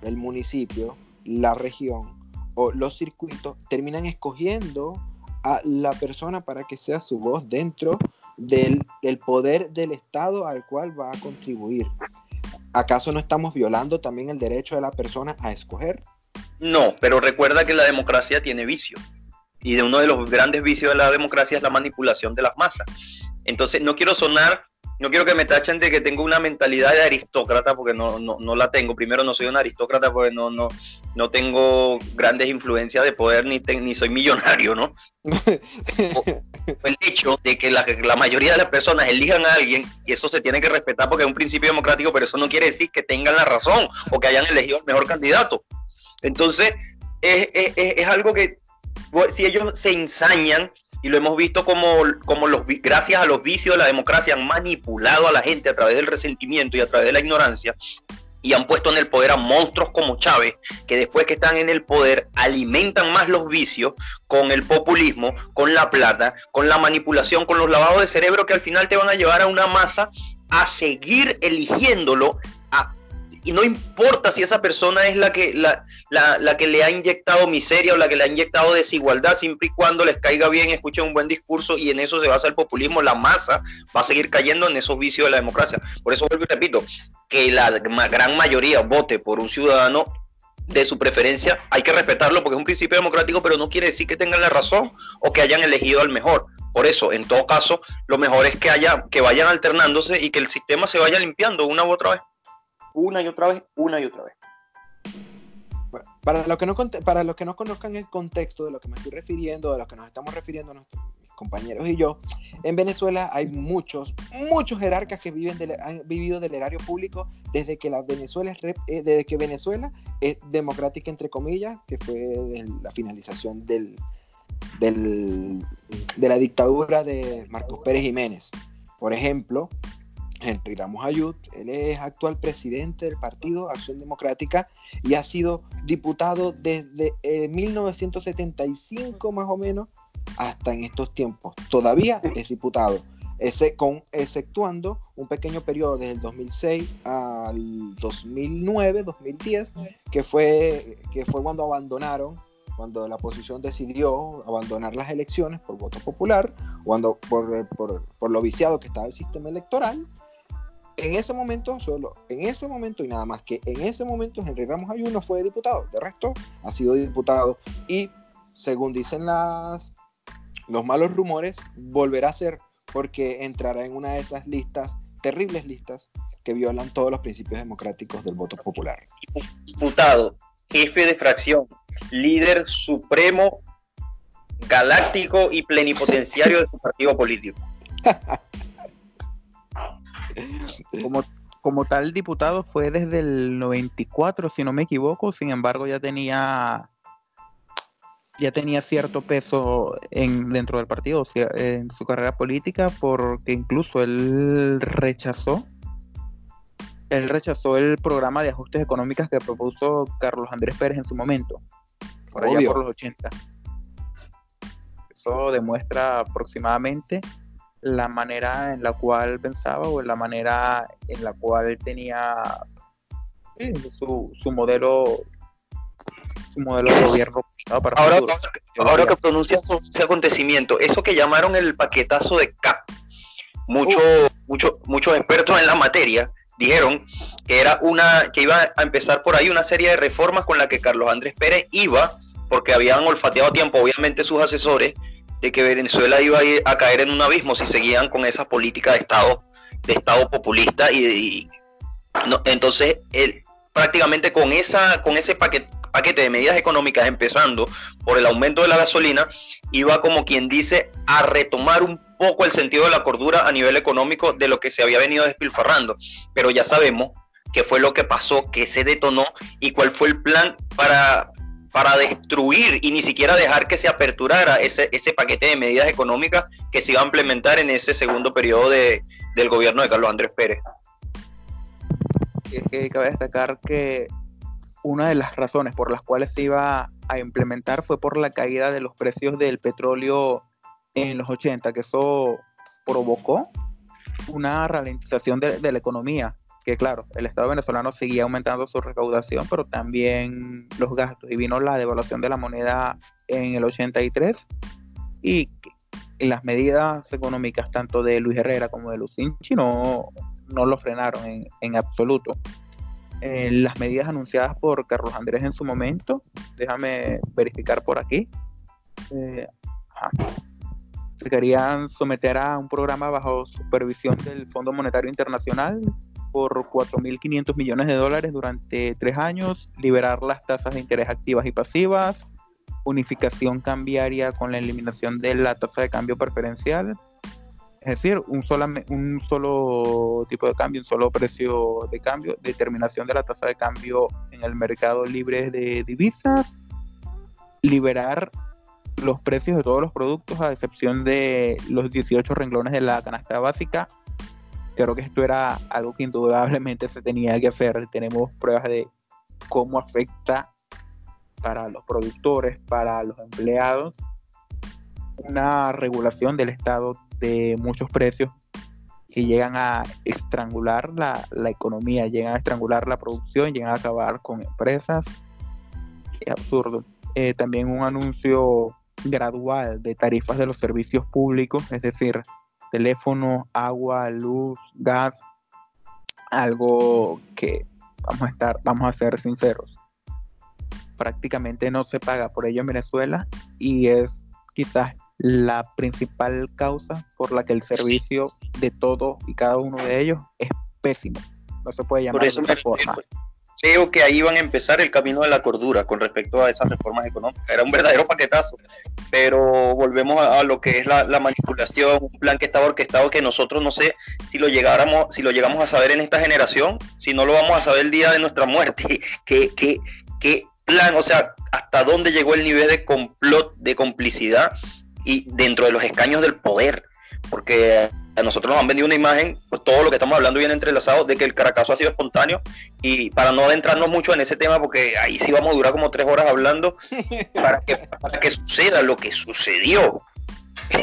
S2: el municipio, la región o los circuitos terminan escogiendo a la persona para que sea su voz dentro del, poder del Estado al cual va a contribuir. ¿Acaso no estamos violando también el derecho de la persona a escoger?
S3: No, pero recuerda que la democracia tiene vicio. Y de uno de los grandes vicios de la democracia es la manipulación de las masas. Entonces, no quiero sonar no quiero que me tachen de que tengo una mentalidad de aristócrata, porque no, no, la tengo. Primero, no soy un aristócrata porque no, no, no tengo grandes influencias de poder ni, ni soy millonario, ¿no? el hecho de que la, la, mayoría de las personas elijan a alguien, y eso se tiene que respetar porque es un principio democrático, pero eso no quiere decir que tengan la razón o que hayan elegido el mejor candidato. Entonces, es, es, es algo que si ellos se ensañan y lo hemos visto como, como los, gracias a los vicios de la democracia han manipulado a la gente a través del resentimiento y a través de la ignorancia y han puesto en el poder a monstruos como Chávez, que después que están en el poder alimentan más los vicios con el populismo, con la plata, con la manipulación, con los lavados de cerebro que al final te van a llevar a una masa a seguir eligiéndolo y no importa si esa persona es la que, la, que le ha inyectado miseria o la que le ha inyectado desigualdad, siempre y cuando les caiga bien, escuchen un buen discurso y en eso se basa el populismo, la masa va a seguir cayendo en esos vicios de la democracia. Por eso vuelvo y repito, que la gran mayoría vote por un ciudadano de su preferencia, hay que respetarlo porque es un principio democrático, pero no quiere decir que tengan la razón o que hayan elegido al mejor. Por eso, en todo caso, lo mejor es que haya, que vayan alternándose y que el sistema se vaya limpiando una u otra vez una y otra vez, una y otra vez.
S2: Para los, que no, para los que no conozcan el contexto de lo que me estoy refiriendo, de lo que nos estamos refiriendo nuestros compañeros y yo, en Venezuela hay muchos, muchos jerarcas que viven han vivido del erario público desde que, la Venezuela es, eh, desde que Venezuela es democrática, entre comillas, que fue la finalización del, del, de la dictadura de Marcos Pérez Jiménez. Por ejemplo, Henry Ramos Ayud, él es actual presidente del Partido Acción Democrática y ha sido diputado desde 1975 eh, más o menos hasta en estos tiempos. Todavía es diputado, ese, con, exceptuando un pequeño periodo desde el 2006 al 2009, 2010, que fue, que fue cuando abandonaron cuando la oposición decidió abandonar las elecciones por voto popular, cuando por, por, por, lo viciado que estaba el sistema electoral, en ese momento, solo en ese momento y nada más que en ese momento, Henry Ramos Ayuno fue diputado. De resto, ha sido diputado y, según dicen las, los malos rumores, volverá a ser porque entrará en una de esas listas, terribles listas, que violan todos los principios democráticos del voto popular.
S3: Diputado, jefe de fracción, líder supremo, galáctico y plenipotenciario de su partido político.
S1: Como, como tal diputado fue desde el 94, si no me equivoco, sin embargo ya tenía ya tenía cierto peso en, dentro del partido, en su carrera política, porque incluso él rechazó él rechazó el programa de ajustes económicos que propuso Carlos Andrés Pérez en su momento, por allá por los 80. Eso demuestra aproximadamente la manera en la cual pensaba o la manera en la cual tenía su, su modelo su modelo de gobierno
S3: ahora, ahora que pronuncias ese acontecimiento eso que llamaron el paquetazo de CAP muchos mucho, muchos expertos en la materia dijeron que era una que iba a empezar por ahí una serie de reformas con la que Carlos Andrés Pérez iba porque habían olfateado a tiempo obviamente sus asesores de que Venezuela iba a, caer en un abismo si seguían con esa política de Estado, de Estado populista y, entonces prácticamente con esa, con ese paquete, paquete de medidas económicas empezando por el aumento de la gasolina, iba como quien dice a retomar un poco el sentido de la cordura a nivel económico de lo que se había venido despilfarrando. Pero ya sabemos qué fue lo que pasó, qué se detonó y cuál fue el plan para, para destruir y ni siquiera dejar que se aperturara ese, ese paquete de medidas económicas que se iba a implementar en ese segundo periodo de, del gobierno de Carlos Andrés Pérez.
S1: es que cabe destacar que una de las razones por las cuales se iba a implementar fue por la caída de los precios del petróleo en los 80, que eso provocó una ralentización de, de la economía que claro, el Estado venezolano seguía aumentando su recaudación, pero también los gastos. Y vino la devaluación de la moneda en el 83 y, las medidas económicas tanto de Luis Herrera como de Lucinchi no, no lo frenaron en, absoluto. Eh, las medidas anunciadas por Carlos Andrés en su momento, déjame verificar por aquí, eh, se querían someter a un programa bajo supervisión del Fondo Monetario Internacional por 4.500 millones de dólares durante tres años, liberar las tasas de interés activas y pasivas, unificación cambiaria con la eliminación de la tasa de cambio preferencial, es decir, un, un solo tipo de cambio, un solo precio de cambio, determinación de la tasa de cambio en el mercado libre de divisas, liberar los precios de todos los productos a excepción de los 18 renglones de la canasta básica creo que esto era algo que indudablemente se tenía que hacer. Tenemos pruebas de cómo afecta para los productores, para los empleados, una regulación del Estado de muchos precios que llegan a estrangular la, economía, llegan a estrangular la producción, llegan a acabar con empresas. Es absurdo. Eh, también un anuncio gradual de tarifas de los servicios públicos, es decir, teléfono, agua, luz, gas, algo que vamos a estar, vamos a ser sinceros, prácticamente no se paga por ello en Venezuela y es quizás la principal causa por la que el servicio de todos y cada uno de ellos es pésimo. No se puede llamar de otra forma
S3: creo que ahí van a empezar el camino de la cordura con respecto a esas reformas económicas. Era un verdadero paquetazo, pero volvemos a, lo que es la, manipulación, un plan que estaba orquestado que nosotros no sé si lo llegáramos, si lo llegamos a saber en esta generación, si no lo vamos a saber el día de nuestra muerte. ¿Qué, qué, qué plan, o sea, hasta dónde llegó el nivel de complot, de complicidad y dentro de los escaños del poder? Porque a nosotros nos han vendido una imagen, pues todo lo que estamos hablando viene entrelazado, de que el Caracazo ha sido espontáneo. Y para no adentrarnos mucho en ese tema, porque ahí sí vamos a durar como tres horas hablando, para que, para que suceda lo que sucedió.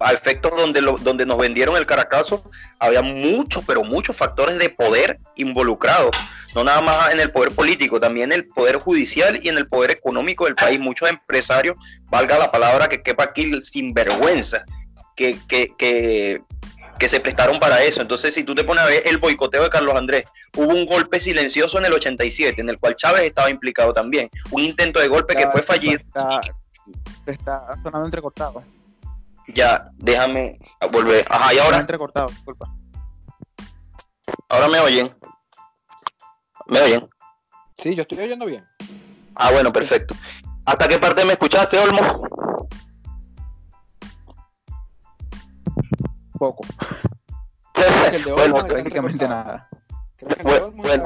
S3: a efectos donde, donde nos vendieron el Caracazo, había muchos, pero muchos factores de poder involucrados. No nada más en el poder político, también en el poder judicial y en el poder económico del país. Muchos empresarios, valga la palabra que quepa aquí, sinvergüenza que, que, que, se prestaron para eso. Entonces, si tú te pones a ver el boicoteo de Carlos Andrés, hubo un golpe silencioso en el 87, en el cual Chávez estaba implicado también. Un intento de golpe que fue fallido.
S1: Se está, sonando entrecortado.
S3: Ya, déjame volver. Ajá, y ahora.
S1: Entrecortado, disculpa.
S3: Ahora me oyen. ¿Me oyen?
S2: Sí, yo estoy oyendo bien.
S3: Ah, bueno, perfecto. ¿Hasta qué parte me escuchaste, Olmo?
S1: Poco.
S2: bueno, prácticamente nada.
S3: Creo que bueno,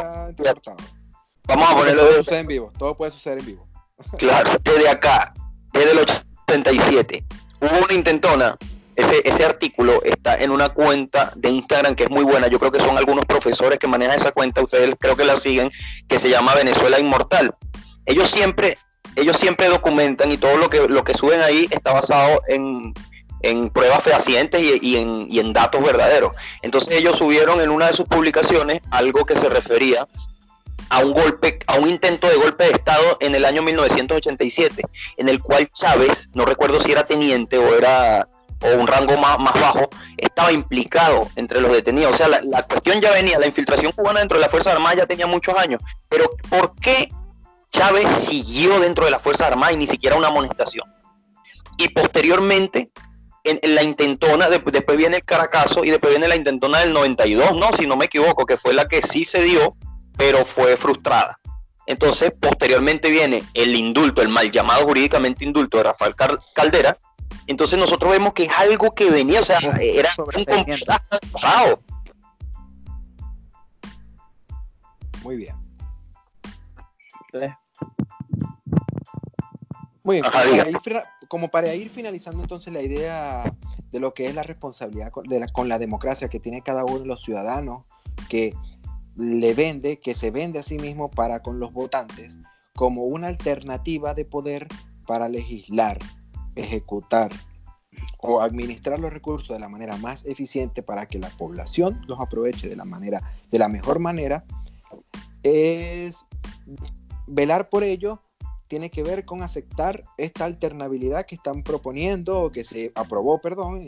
S3: Vamos a ponerlo.
S2: Todo sucede en vivo. Todo puede suceder en vivo.
S3: Claro, desde acá, desde el 87, hubo una intentona. Ese, ese artículo está en una cuenta de Instagram que es muy buena. Yo creo que son algunos profesores que manejan esa cuenta, ustedes creo que la siguen, que se llama Venezuela Inmortal. Ellos siempre, ellos siempre documentan y todo lo que, lo que suben ahí está basado en, en pruebas fehacientes y, en, datos verdaderos. Entonces ellos subieron en una de sus publicaciones algo que se refería a un golpe, a un intento de golpe de Estado en el año 1987, en el cual Chávez, no recuerdo si era teniente o era o un rango más, bajo, estaba implicado entre los detenidos. O sea, la, cuestión ya venía, la infiltración cubana dentro de la Fuerza Armada ya tenía muchos años. Pero ¿por qué Chávez siguió dentro de la Fuerza Armada y ni siquiera una amonestación? Y posteriormente, en, la intentona, después viene el Caracazo y después viene la intentona del 92, ¿no? Si no me equivoco, que fue la que sí se dio pero fue frustrada. Entonces, posteriormente viene el indulto, el mal llamado jurídicamente indulto de Rafael Caldera. Entonces nosotros vemos que es algo que venía, o sea, era un complicado.
S2: Muy bien. Muy bien. Como para ir finalizando entonces la idea de lo que es la responsabilidad con la democracia que tiene cada uno de los ciudadanos, que le vende, que se vende a sí mismo para con los votantes como una alternativa de poder para legislar, ejecutar o administrar los recursos de la manera más eficiente para que la población los aproveche de la manera de la mejor manera es velar por ello tiene que ver con aceptar esta alternabilidad que están proponiendo o que se aprobó, perdón,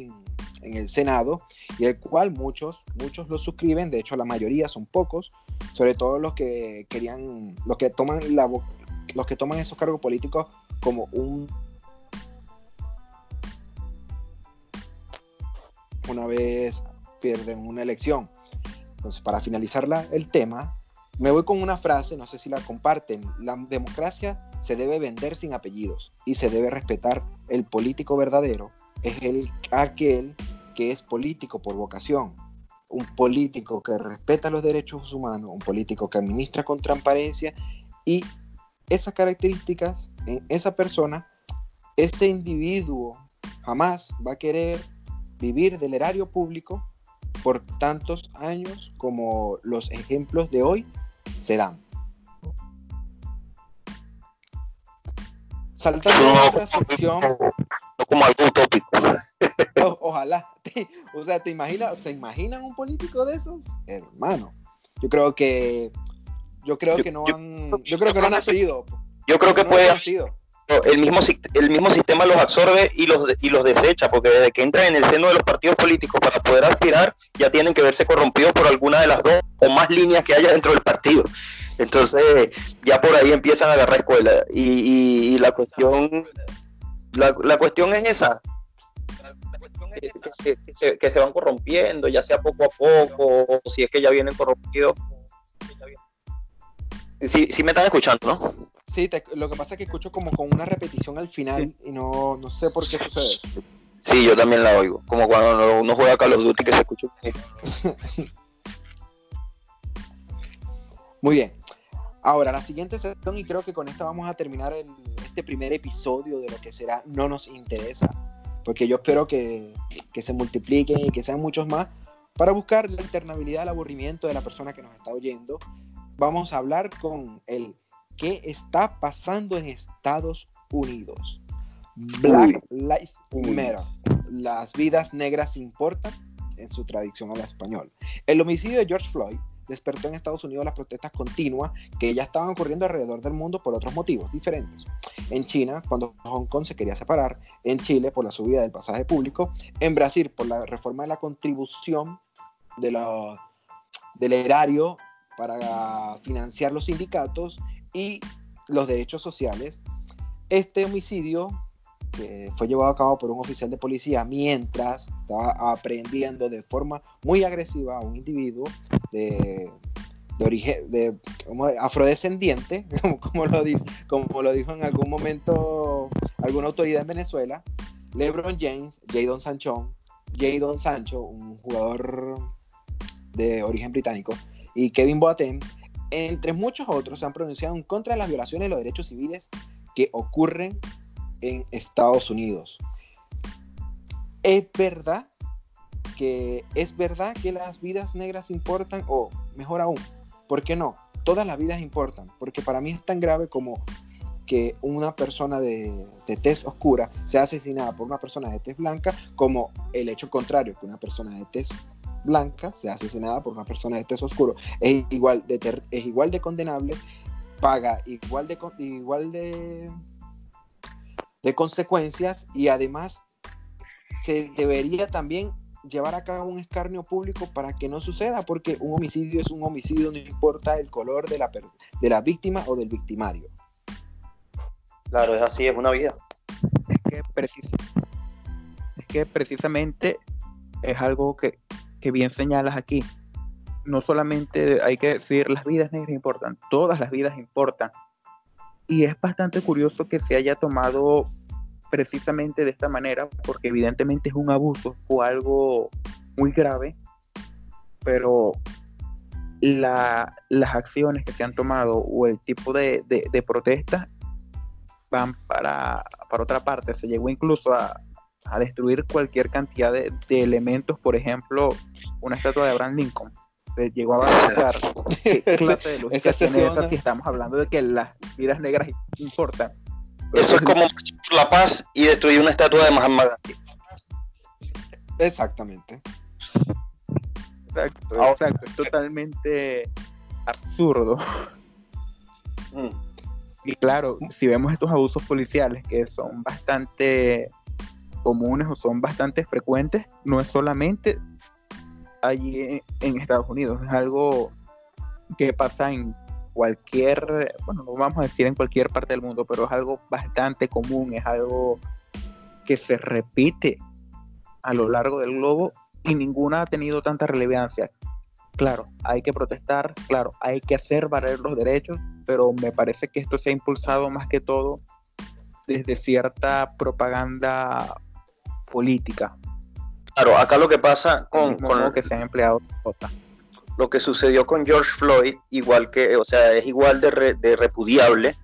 S2: en, el Senado y el cual muchos, muchos lo suscriben, de hecho la mayoría son pocos, sobre todo los que querían, los que toman la, los que toman esos cargos políticos como un una vez pierden una elección. Entonces, para finalizar el tema, me voy con una frase, no sé si la comparten. La democracia se debe vender sin apellidos y se debe respetar el político verdadero. Es el, aquel que es político por vocación, un político que respeta los derechos humanos, un político que administra con transparencia y esas características en esa persona, este individuo jamás va a querer vivir del erario público por tantos años como los ejemplos de hoy se dan. Saltando a otra sección.
S3: No como algo utópico.
S2: ojalá. o sea, ¿te imaginas? ¿Se imaginan un político de esos? Hermano. Yo creo que. Yo creo que no han. Yo, creo que no han nacido.
S3: Yo creo que puede. El mismo, el mismo sistema los absorbe y los, y los desecha, porque desde que entran en el seno de los partidos políticos para poder aspirar, ya tienen que verse corrompidos por alguna de las dos o más líneas que haya dentro del partido. Entonces, ya por ahí empiezan a agarrar escuela. Y, la cuestión la, la, cuestión es esa, que, se, van corrompiendo, ya sea poco a poco, o si es que ya vienen corrompidos. Sí, sí me están escuchando, ¿no?
S2: Sí, lo que pasa es que escucho como con una repetición al final y no, no sé por qué sucede.
S3: Sí, yo también la oigo, como cuando uno juega Call of Duty que se escucha.
S2: Muy bien. Ahora, la siguiente sección, y creo que con esta vamos a terminar este primer episodio de lo que será No nos interesa porque yo espero que, se multipliquen y que sean muchos más para buscar la internabilidad, el aburrimiento de la persona que nos está oyendo. Vamos a hablar con el qué está pasando en Estados Unidos. Black Lives Matter. Las vidas negras importan en su tradición al español. El homicidio de George Floyd despertó en Estados Unidos las protestas continuas que ya estaban ocurriendo alrededor del mundo por otros motivos diferentes. En China, cuando Hong Kong se quería separar, en Chile por la subida del pasaje público, en Brasil por la reforma de la contribución de del erario para financiar los sindicatos y los derechos sociales. Este homicidio fue llevado a cabo por un oficial de policía mientras estaba aprendiendo de forma muy agresiva a un individuo de, de origen de afrodescendiente, como, lo como lo dijo en algún momento alguna autoridad en Venezuela, LeBron James, Jadon Sancho, Jadon Sancho, un jugador de origen británico, y Kevin Boateng, entre muchos otros, se han pronunciado en contra de las violaciones de los derechos civiles que ocurren en Estados Unidos. Es verdad que es verdad que las vidas negras importan, o mejor aún, ¿por qué no? Todas las vidas importan, porque para mí es tan grave como que una persona de, de tez oscura sea asesinada por una persona de tez blanca, como el hecho contrario, que una persona de tez blanca sea asesinada por una persona de tez oscuro. Es igual de, es igual de condenable, paga igual de, igual de, de consecuencias y además se debería también llevar a cabo un escarnio público para que no suceda, porque un homicidio es un homicidio, no importa el color de la, de la víctima o del victimario.
S3: Claro, es así, es una vida.
S1: Es que, es que precisamente es algo que, que bien señalas aquí. No solamente hay que decir las vidas negras importan, todas las vidas importan. Y es bastante curioso que se haya tomado precisamente de esta manera, porque evidentemente es un abuso, fue algo muy grave, pero las acciones que se han tomado o el tipo de, de, protestas van para, para, otra parte. Se llegó incluso a, a destruir cualquier cantidad de, de, elementos, por ejemplo, una estatua de Abraham Lincoln. Se llegó a avanzar. ¿Qué clase de lógica tiene esa si estamos hablando de que las vidas negras importan?
S3: Eso es como la paz y destruir una estatua de Mahatma Gandhi.
S2: Exactamente.
S1: Exacto, exacto. Es totalmente absurdo. Mm. Y claro, si vemos estos abusos policiales que son bastante comunes o son bastante frecuentes, no es solamente allí en Estados Unidos, es algo que pasa en cualquier, bueno, no vamos a decir en cualquier parte del mundo, pero es algo bastante común, es algo que se repite a lo largo del globo y ninguna ha tenido tanta relevancia. Claro, hay que protestar, claro, hay que hacer valer los derechos, pero me parece que esto se ha impulsado más que todo desde cierta propaganda política.
S3: Claro, acá lo que pasa con,
S1: con lo que se han empleado cosas
S3: lo que sucedió con George Floyd, igual que, o sea, es igual de, de repudiable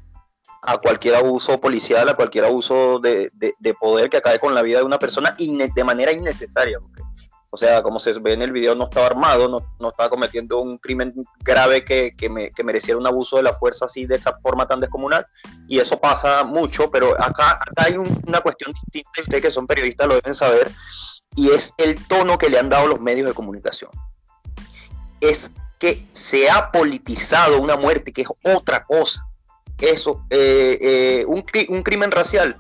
S3: a cualquier abuso policial, a cualquier abuso de, de, poder que acabe con la vida de una persona de manera innecesaria. O sea, como se ve en el video, no estaba armado, no, no estaba cometiendo un crimen grave que, que, me, que, mereciera un abuso de la fuerza así, de esa forma tan descomunal. Y eso pasa mucho, pero acá, acá hay una cuestión distinta, y ustedes que son periodistas lo deben saber, y es el tono que le han dado los medios de comunicación es que se ha politizado una muerte, que es otra cosa. Eso, eh, eh, un, un, crimen racial,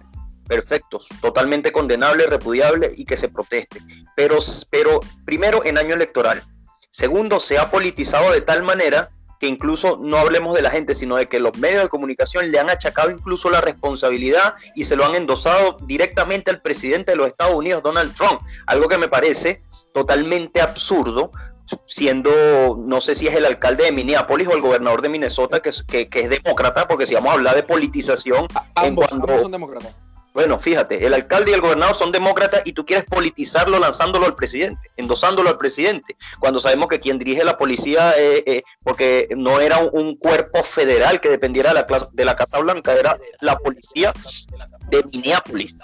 S3: perfecto, totalmente condenable, repudiable y que se proteste. Pero, pero primero en año electoral. Segundo, se ha politizado de tal manera que incluso no hablemos de la gente, sino de que los medios de comunicación le han achacado incluso la responsabilidad y se lo han endosado directamente al presidente de los Estados Unidos, Donald Trump. Algo que me parece totalmente absurdo siendo, no sé si es el alcalde de Minneapolis o el gobernador de Minnesota, que es, que, es demócrata, porque si vamos a hablar de politización,
S2: en cuando... son demócratas.
S3: Bueno, fíjate, el alcalde y el gobernador son demócratas y tú quieres politizarlo lanzándolo al presidente, endosándolo al presidente, cuando sabemos que quien dirige la policía, eh, eh, porque no era un, cuerpo federal que dependiera de la, de la Casa Blanca, era la policía de Minneapolis.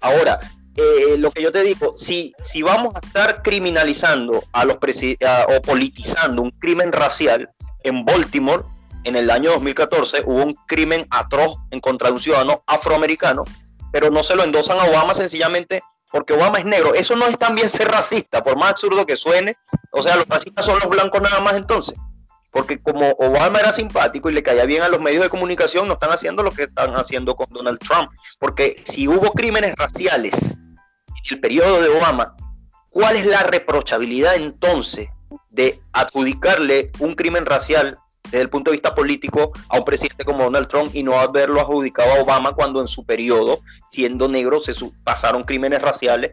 S3: Ahora, eh, lo que yo te digo, si, si vamos a estar criminalizando a los o politizando un crimen racial en Baltimore, en el año 2014 hubo un crimen atroz en contra de un ciudadano afroamericano, pero no se lo endosan a Obama sencillamente porque Obama es negro. Eso no es también ser racista, por más absurdo que suene. O sea, los racistas son los blancos nada más entonces. Porque como Obama era simpático y le caía bien a los medios de comunicación, no están haciendo lo que están haciendo con Donald Trump. Porque si hubo crímenes raciales el periodo de Obama, ¿cuál es la reprochabilidad entonces de adjudicarle un crimen racial desde el punto de vista político a un presidente como Donald Trump y no haberlo adjudicado a Obama cuando en su periodo, siendo negro, se pasaron crímenes raciales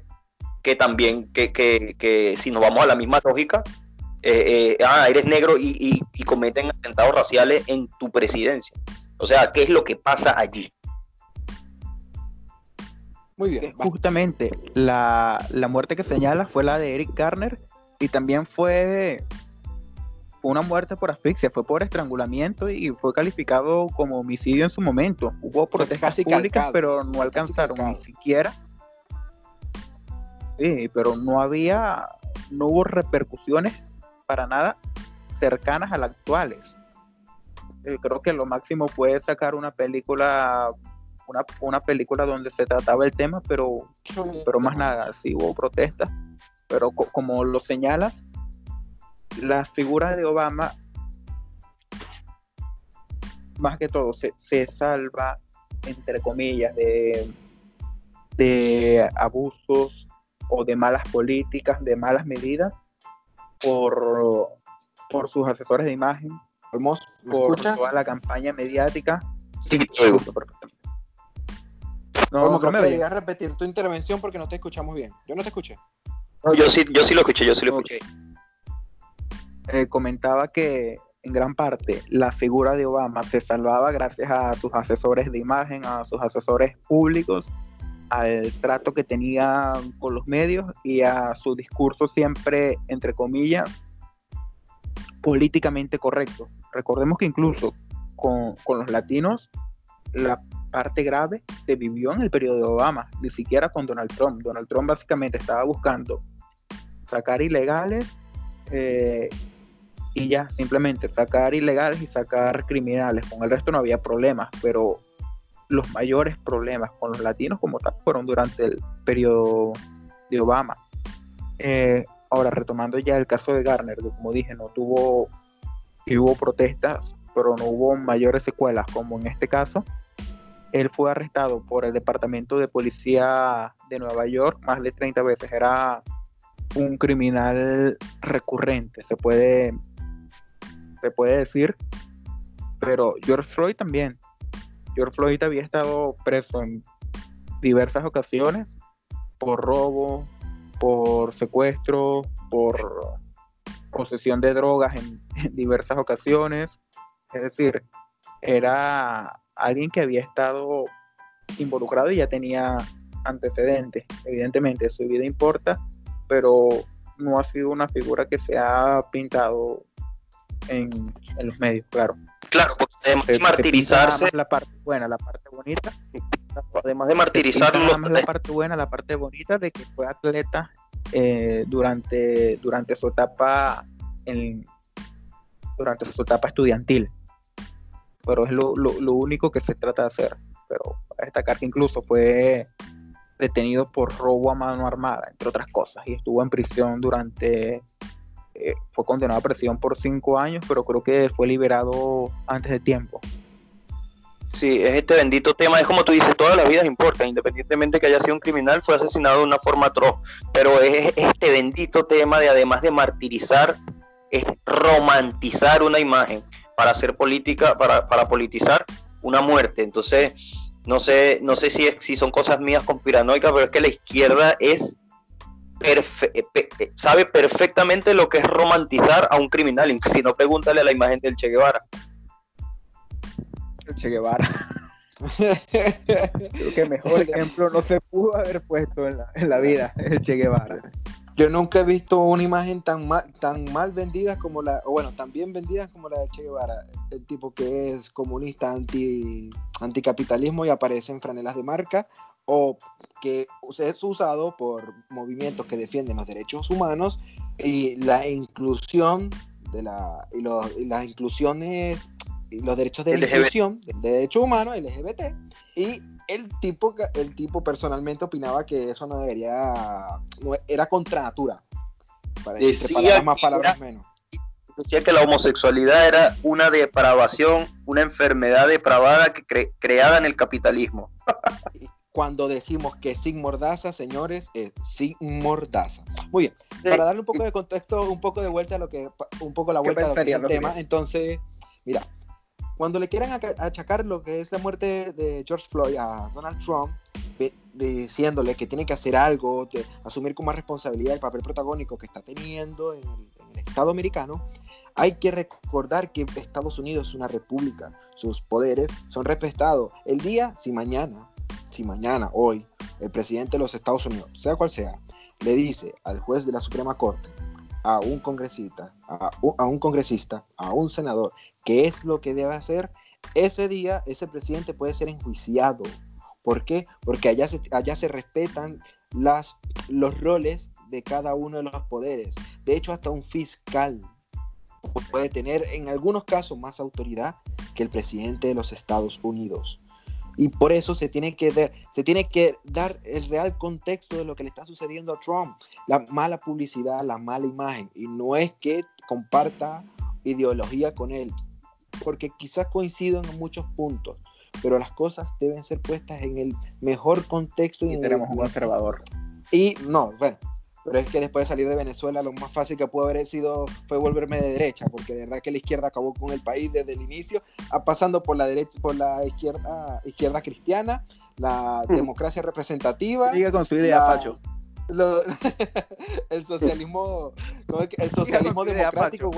S3: que también, que, que, que si nos vamos a la misma lógica, eh, eh, ah, eres negro y, y cometen atentados raciales en tu presidencia. O sea, ¿qué es lo que pasa allí?
S1: Muy bien. Justamente la, muerte que señala fue la de Eric Garner y también fue una muerte por asfixia, fue por estrangulamiento y fue calificado como homicidio en su momento. Hubo protestas públicas, pero no alcanzaron ni siquiera. Sí, pero no había no hubo repercusiones para nada cercanas a las actuales. Eh, creo que lo máximo fue sacar una película, una, película donde se trataba el tema, pero, pero más nada, sí hubo protestas, pero como lo señalas, la figura de Obama, más que todo, se, se salva, entre comillas, de, de abusos o de malas políticas, de malas medidas por, por sus asesores de imagen, por toda la campaña mediática.
S3: Sí, te oigo.
S2: No, no me repetir tu intervención porque no te escuchamos bien. Yo no te escuché.
S3: yo sí, yo sí lo escuché, yo sí lo escuché.
S1: Eh, comentaba que en gran parte la figura de Obama se salvaba gracias a sus asesores de imagen, a sus asesores públicos al trato que tenía con los medios y a su discurso siempre, entre comillas, políticamente correcto. Recordemos que incluso con, los latinos, la parte grave se vivió en el periodo de Obama, ni siquiera con Donald Trump. Donald Trump básicamente estaba buscando sacar ilegales eh, y ya, simplemente sacar ilegales y sacar criminales. Con el resto no había problemas, pero los mayores problemas con los latinos como tal fueron durante el periodo de Obama. Eh, ahora, retomando ya el caso de Garner, que como dije, no tuvo, hubo protestas, pero no hubo mayores secuelas como en este caso. Él fue arrestado por el Departamento de Policía de Nueva York más de 30 veces. Era un criminal recurrente, se puede, se puede decir. Pero George Floyd también George Floyd había estado preso en diversas ocasiones por robo, por secuestro, por posesión de drogas en, diversas ocasiones. Es decir, era alguien que había estado involucrado y ya tenía antecedentes. Evidentemente, su vida importa, pero no ha sido una figura que se ha pintado en los medios, claro.
S3: Claro, porque además de martirizarse.
S1: La parte buena, la parte bonita.
S3: Además de martirizarlo.
S1: la parte buena, la parte bonita de que fue atleta eh, durante, durante su etapa en, durante su etapa estudiantil. Pero es lo, lo único que se trata de hacer. Pero para destacar que incluso fue detenido por robo a mano armada, entre otras cosas, y estuvo en prisión durante eh, fue condenado a prisión por cinco años, pero creo que fue liberado antes de tiempo.
S3: Sí, es este bendito tema, es como tú dices, todas las vidas importan, independientemente que haya sido un criminal, fue asesinado de una forma atroz, pero es este bendito tema de además de martirizar, es romantizar una imagen para hacer política, para, para politizar una muerte. Entonces, no sé, no sé si, si son cosas mías conspiranoicas, pero es que la izquierda es sabe perfectamente lo que es romantizar a un criminal. Si no, pregúntale a la imagen del Che Guevara.
S1: El Che Guevara. Creo que mejor ejemplo no se pudo haber puesto en la, vida, el Che Guevara.
S2: Yo nunca he visto una imagen tan mal, tan mal vendida como la, o bueno, tan bien vendida como la de Che Guevara. El tipo que es comunista, anti, anticapitalismo y aparece en franelas de marca, o que es usado por movimientos que defienden los derechos humanos y la inclusión de la y, las inclusiones y los derechos de la inclusión de derechos humanos LGBT y el tipo el tipo personalmente opinaba que eso no debería no, era contra natura
S3: para decir más palabras menos. Decía que la homosexualidad era una depravación una enfermedad depravada que creada en el capitalismo
S2: cuando decimos que sin mordaza, señores, es sin mordaza. Muy bien, para darle un poco de contexto, un poco de vuelta a lo que, un poco la vuelta al tema, entonces, mira, cuando le quieran achacar lo que es la muerte de George Floyd a Donald Trump, diciéndole que tiene que hacer algo, asumir como responsabilidad el papel protagónico que está teniendo en el Estado americano, hay que recordar que Estados Unidos es una república, sus poderes son respetados el día si mañana si mañana, hoy, el presidente de los Estados Unidos, sea cual sea, le dice al juez de la Suprema Corte, a un congresista, a un, congresista, a un senador, qué es lo que debe hacer, ese día ese presidente puede ser enjuiciado. ¿Por qué? Porque allá se, allá se respetan las, los roles de cada uno de los poderes. De hecho, hasta un fiscal puede tener en algunos casos más autoridad que el presidente de los Estados Unidos. Y por eso se tiene, que dar, se tiene que dar el real contexto de lo que le está sucediendo a Trump. La mala publicidad, la mala imagen. Y no es que comparta ideología con él, porque quizás coincido en muchos puntos, pero las cosas deben ser puestas en el mejor contexto.
S1: Y, tenemos un conservador.
S2: Y no, bueno, pero es que después de salir de Venezuela lo más fácil que pudo haber sido fue volverme de derecha, porque de verdad que la izquierda acabó con el país desde el inicio, pasando por la derecha, por la izquierda, izquierda cristiana, la hmm. democracia representativa.
S1: Sigue con su idea, Pacho.
S2: el socialismo, el socialismo democrático.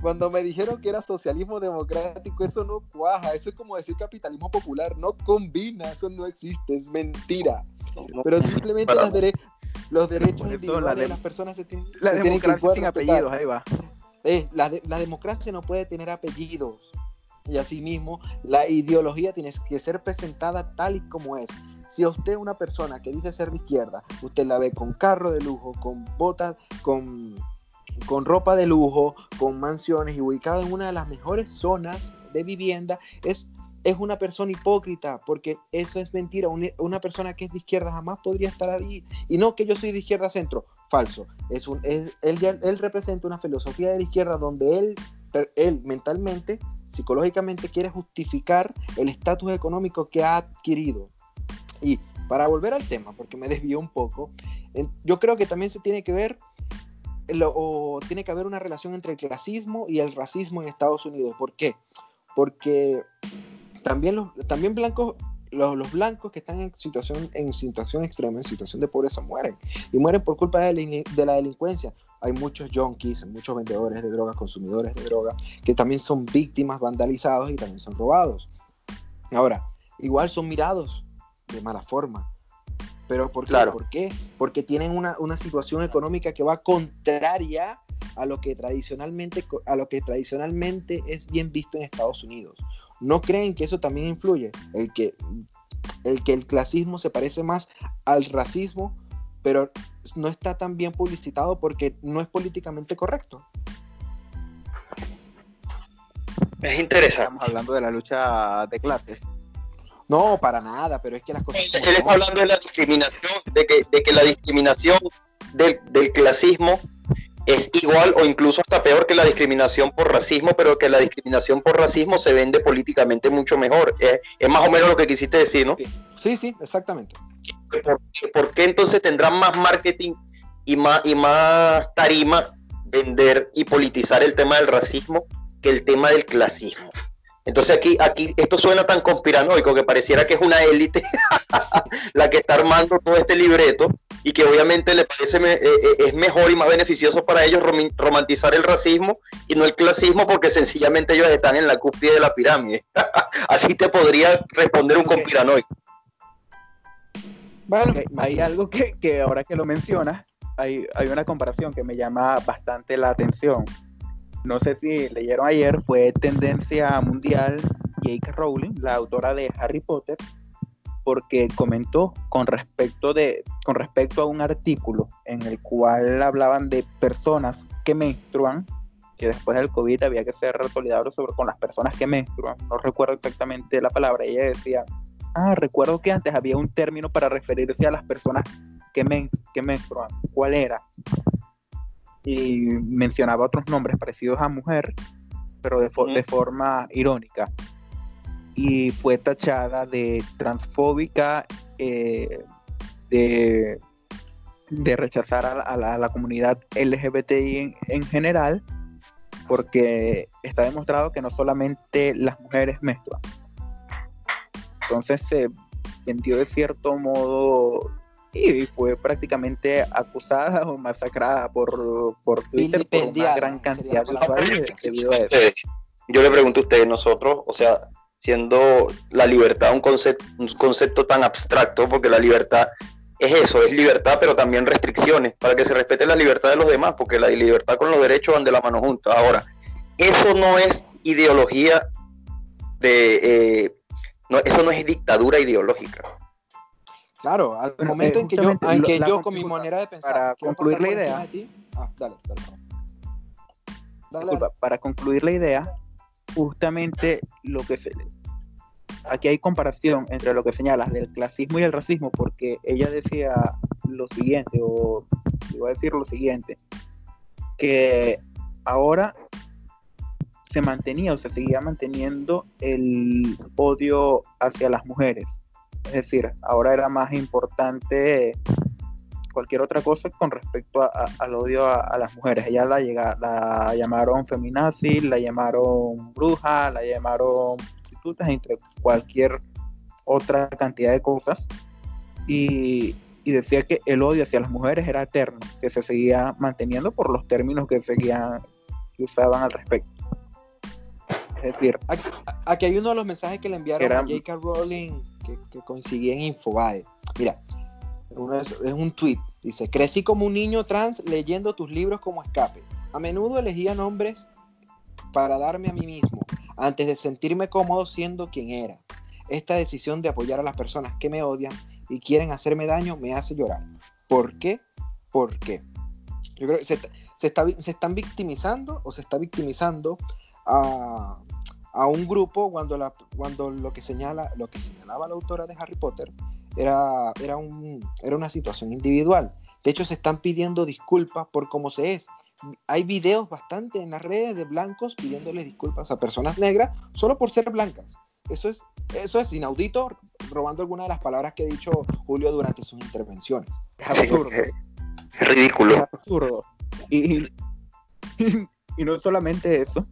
S2: Cuando me dijeron que era socialismo democrático, eso no cuaja, eso es como decir capitalismo popular, no combina, eso no existe, es mentira. Pero simplemente las, los derechos individuales de las personas se tienen,
S1: la democracia sin apellidos, ahí va.
S2: Eh, la, la democracia no puede tener apellidos y asimismo la ideología tiene que ser presentada tal y como es. Si usted es una persona que dice ser de izquierda, usted la ve con carro de lujo, con botas, con, con ropa de lujo, con mansiones y ubicada en una de las mejores zonas de vivienda, es es una persona hipócrita, porque eso es mentira. Una, persona que es de izquierda jamás podría estar ahí. Y no que yo soy de izquierda centro, falso. Es un, él, él representa una filosofía de la izquierda donde él, él mentalmente, psicológicamente quiere justificar el estatus económico que ha adquirido. Y para volver al tema, porque me desvió un poco, yo creo que también se tiene que ver o tiene que haber una relación entre el clasismo y el racismo en Estados Unidos. ¿Por qué? Porque también los también blancos los, blancos que están en situación, en situación extrema, en situación de pobreza, mueren. Y mueren por culpa de la, delincuencia. Hay muchos junkies, muchos vendedores de drogas, consumidores de drogas, que también son víctimas vandalizados y también son robados. Ahora, igual son mirados de mala forma. Pero ¿por qué? ¿Por qué? Porque tienen una, una, situación económica que va contraria a lo que tradicionalmente, a lo que tradicionalmente es bien visto en Estados Unidos. ¿No creen que eso también influye? El que el, que el clasismo se parece más al racismo, pero no está tan bien publicitado porque no es políticamente correcto.
S3: Es interesante.
S1: Estamos hablando de la lucha de clases.
S2: No, para nada, pero es que las cosas...
S3: Él está hablando de la discriminación, de que, de que la discriminación del, del clasismo es igual o incluso hasta peor que la discriminación por racismo, pero que la discriminación por racismo se vende políticamente mucho mejor. es más o menos lo que quisiste decir, ¿no?
S2: Sí, sí, exactamente.
S3: ¿Por, qué entonces tendrán más marketing y más, y más tarima vender y politizar el tema del racismo que el tema del clasismo? Entonces aquí, aquí esto suena tan conspiranoico que pareciera que es una élite la que está armando todo este libreto y que obviamente le parece eh, eh, es mejor y más beneficioso para ellos romantizar el racismo y no el clasismo porque sencillamente ellos están en la cúspide de la pirámide. Así te podría responder un conspiranoico.
S1: Bueno, hay algo que, que, ahora que lo mencionas, hay, hay una comparación que me llama bastante la atención no sé si leyeron ayer, fue tendencia mundial J.K. Rowling, la autora de Harry Potter, porque comentó con respecto, de, con respecto a un artículo en el cual hablaban de personas que menstruan, que después del COVID había que ser solidario sobre con las personas que menstruan. No recuerdo exactamente la palabra. Ella decía, ah, recuerdo que antes había un término para referirse a las personas que, que menstruan. ¿Cuál era? Y mencionaba otros nombres parecidos a mujer, pero de, de forma irónica. Y fue tachada de transfóbica, eh, de, de, rechazar a, la, comunidad LGBTI en, general, porque está demostrado que no solamente las mujeres menstruan. Entonces se vendió de cierto modo y fue prácticamente acusada o masacrada por, por Twitter por una gran cantidad de usuarios debido a eso.
S3: Yo le pregunto a ustedes, nosotros, o sea, siendo la libertad un concepto, un concepto tan abstracto, porque la libertad es eso, es libertad, pero también restricciones, para que se respete la libertad de los demás, porque la libertad con los derechos van de la mano juntas. Ahora, eso no es ideología de... Eh, no, eso no es dictadura ideológica.
S2: Claro, al momento en que yo, en que yo con mi manera de pensar,
S1: para concluir la idea, ah, dale, dale, para concluir la idea, justamente lo que se aquí hay comparación entre lo que señalas del clasismo y el racismo, porque ella decía lo siguiente, o iba a decir lo siguiente, que ahora se mantenía o se seguía manteniendo el odio hacia las mujeres. Es decir, ahora era más importante cualquier otra cosa con respecto al odio a, las mujeres. Ella la, llega, la llamaron feminazi, la llamaron bruja, la llamaron prostitutas, entre cualquier otra cantidad de cosas. Y, y, decía que el odio hacia las mujeres era eterno, que se seguía manteniendo por los términos que seguían, que usaban al respecto.
S2: Es decir, aquí, hay uno de los mensajes que le enviaron a J.K. Rowling que, que conseguí en Infobae. Mira, es, un tweet. Dice, crecí como un niño trans leyendo tus libros como escape. A menudo elegía nombres para darme a mí mismo, antes de sentirme cómodo siendo quien era. Esta decisión de apoyar a las personas que me odian y quieren hacerme daño me hace llorar. ¿Por qué? ¿Por qué? Yo creo que se, se están victimizando o se está victimizando a, a un grupo cuando, la, cuando lo, que señala, lo que señalaba la autora de Harry Potter era, era, un, era una situación individual. De hecho, se están pidiendo disculpas por cómo se es. Hay videos bastante en las redes de blancos pidiéndoles disculpas a personas negras solo por ser blancas. Eso es, eso es inaudito, robando algunas de las palabras que ha dicho Julio durante sus intervenciones.
S3: Es absurdo. ridículo. Es
S1: absurdo. y, y no solamente eso,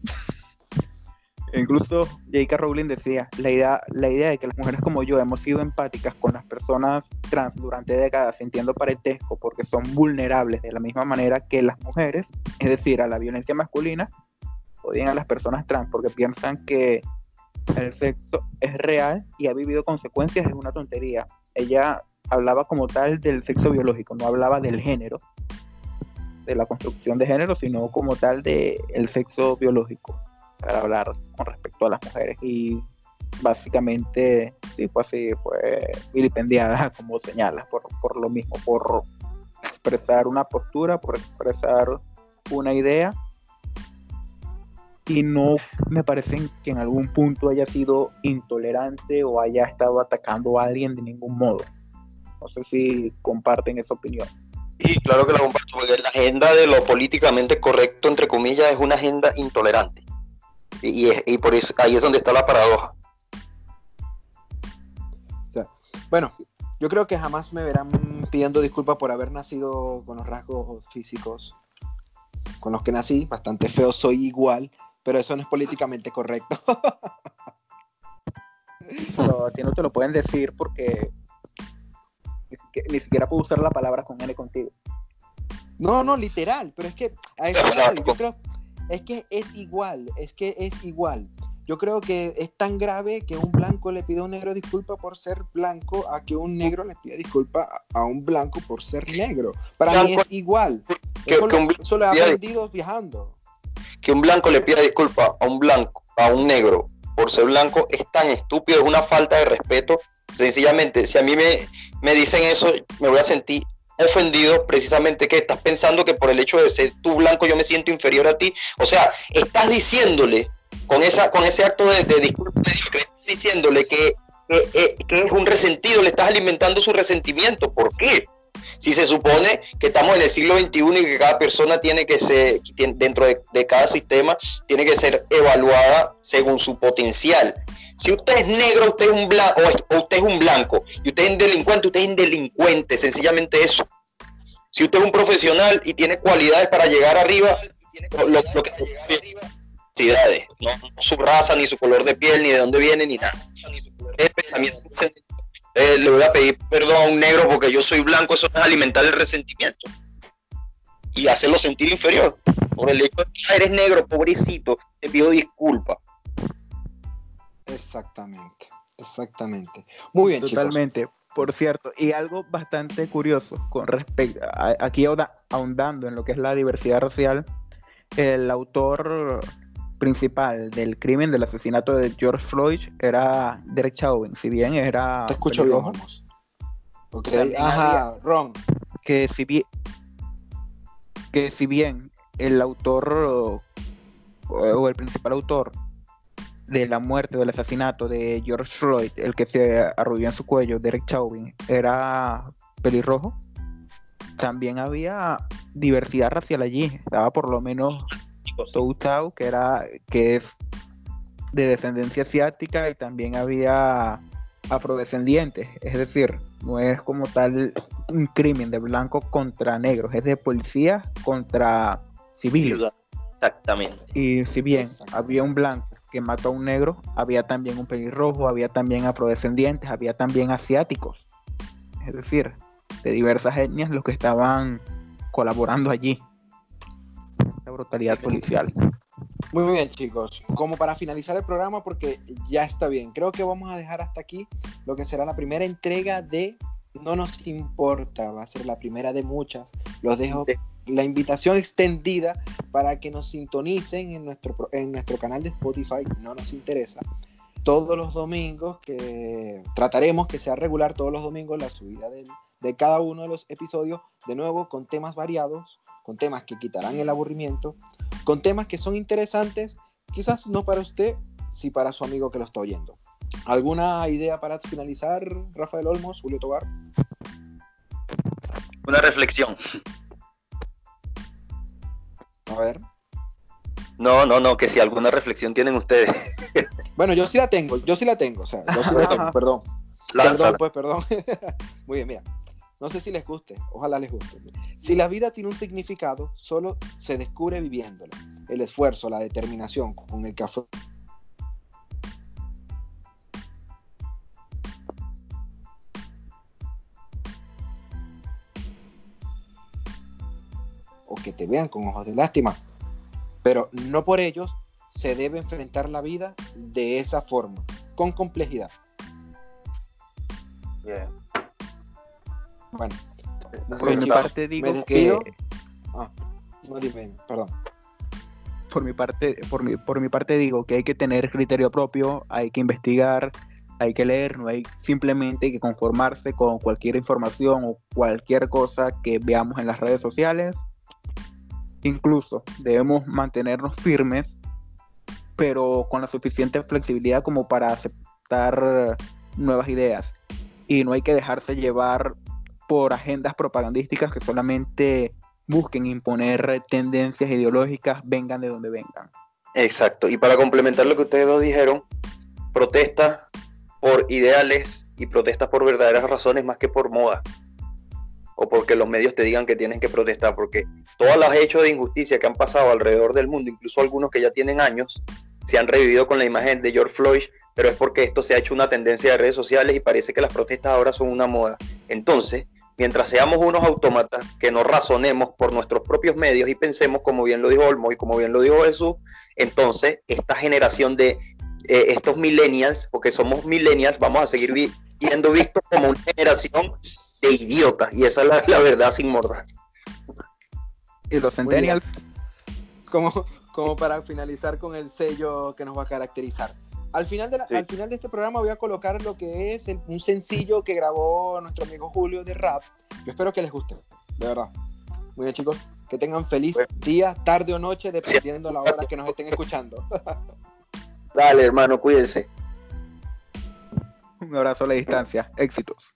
S1: Incluso J.K. Rowling decía, la idea, la idea de que las mujeres como yo hemos sido empáticas con las personas trans durante décadas sintiendo parentesco porque son vulnerables de la misma manera que las mujeres, es decir, a la violencia masculina, odian a las personas trans porque piensan que el sexo es real y ha vivido consecuencias, es una tontería. Ella hablaba como tal del sexo biológico, no hablaba del género, de la construcción de género, sino como tal del el sexo biológico para hablar con respecto a las mujeres y básicamente sí fue así, fue vilipendiada como señalas por, por lo mismo, por expresar una postura, por expresar una idea y no me parece que en algún punto haya sido intolerante o haya estado atacando a alguien de ningún modo. No sé si comparten esa opinión.
S3: Y claro que la comparto, porque la agenda de lo políticamente correcto, entre comillas, es una agenda intolerante. Y, por eso ahí es donde está la paradoja.
S2: bueno, yo creo que jamás me verán pidiendo disculpas por haber nacido con los rasgos físicos con los que nací, bastante feo, soy igual, pero eso no es políticamente correcto.
S1: no, a ti no te lo pueden decir porque ni siquiera, puedo usar la palabra con N contigo.
S2: No, no, literal, pero es que yo creo, es que es igual, es que es igual. Yo creo que es tan grave que un blanco le pida a un negro disculpa por ser blanco a que un negro le pida disculpa a un blanco por ser negro. Para mí es igual. Que, Eso, lo he aprendido viajando.
S3: Que un blanco le pida disculpa a un blanco, a un negro por ser blanco es tan estúpido, es una falta de respeto. Sencillamente, si a mí me, me dicen eso, me voy a sentir ofendido precisamente que estás pensando que por el hecho de ser tú blanco yo me siento inferior a ti. O sea, estás diciéndole con, esa, con ese acto de, disculpa estás diciéndole que, que, es un resentido, le estás alimentando su resentimiento. ¿Por qué? Si se supone que estamos en el siglo XXI y que cada persona tiene que ser, dentro de, de cada sistema, tiene que ser evaluada según su potencial. Si usted es negro, usted es un blanco, o usted es un blanco, y usted es un delincuente, usted es un delincuente, sencillamente eso. Si usted es un profesional y tiene cualidades para llegar arriba, lo, lo que no su raza, ni su color de piel, ni de dónde viene, ni nada. Eh, le voy a pedir perdón a un negro porque yo soy blanco, eso es alimentar el resentimiento y hacerlo sentir inferior. Por el hecho de que eres negro, pobrecito, te pido disculpas.
S2: Exactamente, exactamente. Muy bien,
S1: Totalmente. Por cierto, y algo bastante curioso con respecto, aquí ahondando en lo que es la diversidad racial, el autor principal del crimen del asesinato de George Floyd era Derek Chauvin, si bien era...
S2: Te escucho bien, vamos. Ok, ajá, Ron.
S1: Que si bien, que si bien el autor o el principal autor de la muerte del asesinato de George Floyd, el que se arrulló en su cuello, Derek Chauvin, era pelirrojo, también había diversidad racial allí. Estaba por lo menos Tou que era que es de descendencia asiática y también había afrodescendientes, es decir, no es como tal un crimen de blanco contra negros, es de policía contra civiles.
S3: Exactamente.
S1: Y si bien había un blanco que mató a un negro, había también un pelirrojo, había también afrodescendientes, había también asiáticos. Es decir, de diversas etnias los que estaban colaborando allí. Esa brutalidad policial.
S2: Muy bien, chicos. Como para finalizar el programa, porque ya está bien, creo que vamos a dejar hasta aquí lo que será la primera entrega de No nos importa, va a ser la primera de muchas. Los dejo la invitación extendida para que nos sintonicen en nuestro, en nuestro canal de Spotify, no nos interesa. Todos los domingos, que trataremos que sea regular todos los domingos la subida de, de cada uno de los episodios, de nuevo con temas variados, con temas que quitarán el aburrimiento, con temas que son interesantes, quizás no para usted, sí para su amigo que lo está oyendo. ¿Alguna idea para finalizar, Rafael Olmos, Julio Tobar?
S3: Una reflexión.
S2: A ver.
S3: No, no, no, que si alguna reflexión tienen ustedes.
S2: bueno, yo sí la tengo, yo sí la tengo, o sea, yo sí la tengo, perdón. Perdón, pues, perdón. Muy bien, mira. No sé si les guste, ojalá les guste. Si la vida tiene un significado, solo se descubre viviéndola. El esfuerzo, la determinación con el que o que te vean con ojos de lástima. Pero no por ellos se debe enfrentar la vida de esa forma, con complejidad. Bueno,
S1: por mi parte digo que.
S2: Ah, no dime, perdón.
S1: Por mi parte, por mi, por mi parte digo que hay que tener criterio propio, hay que investigar, hay que leer, no hay simplemente que conformarse con cualquier información o cualquier cosa que veamos en las redes sociales Incluso debemos mantenernos firmes, pero con la suficiente flexibilidad como para aceptar nuevas ideas. Y no hay que dejarse llevar por agendas propagandísticas que solamente busquen imponer tendencias ideológicas, vengan de donde vengan.
S3: Exacto. Y para complementar lo que ustedes dos dijeron, protestas por ideales y protestas por verdaderas razones más que por moda o porque los medios te digan que tienes que protestar, porque todos los hechos de injusticia que han pasado alrededor del mundo, incluso algunos que ya tienen años, se han revivido con la imagen de George Floyd, pero es porque esto se ha hecho una tendencia de redes sociales y parece que las protestas ahora son una moda. Entonces, mientras seamos unos autómatas que no razonemos por nuestros propios medios y pensemos, como bien lo dijo Olmo y como bien lo dijo Jesús, entonces esta generación de eh, estos millennials, porque somos millennials, vamos a seguir siendo vistos como una generación de idiota. Y esa es la, verdad sin mordaz.
S1: Y los centennials.
S2: Como, como para finalizar con el sello que nos va a caracterizar. Al final, de al final de este programa voy a colocar lo que es un sencillo que grabó nuestro amigo Julio de rap. Yo espero que les guste, de verdad. Muy bien, chicos. Que tengan feliz día, tarde o noche, dependiendo la hora que nos estén escuchando.
S3: Dale, hermano, cuídense.
S1: Un abrazo a la distancia. Éxitos.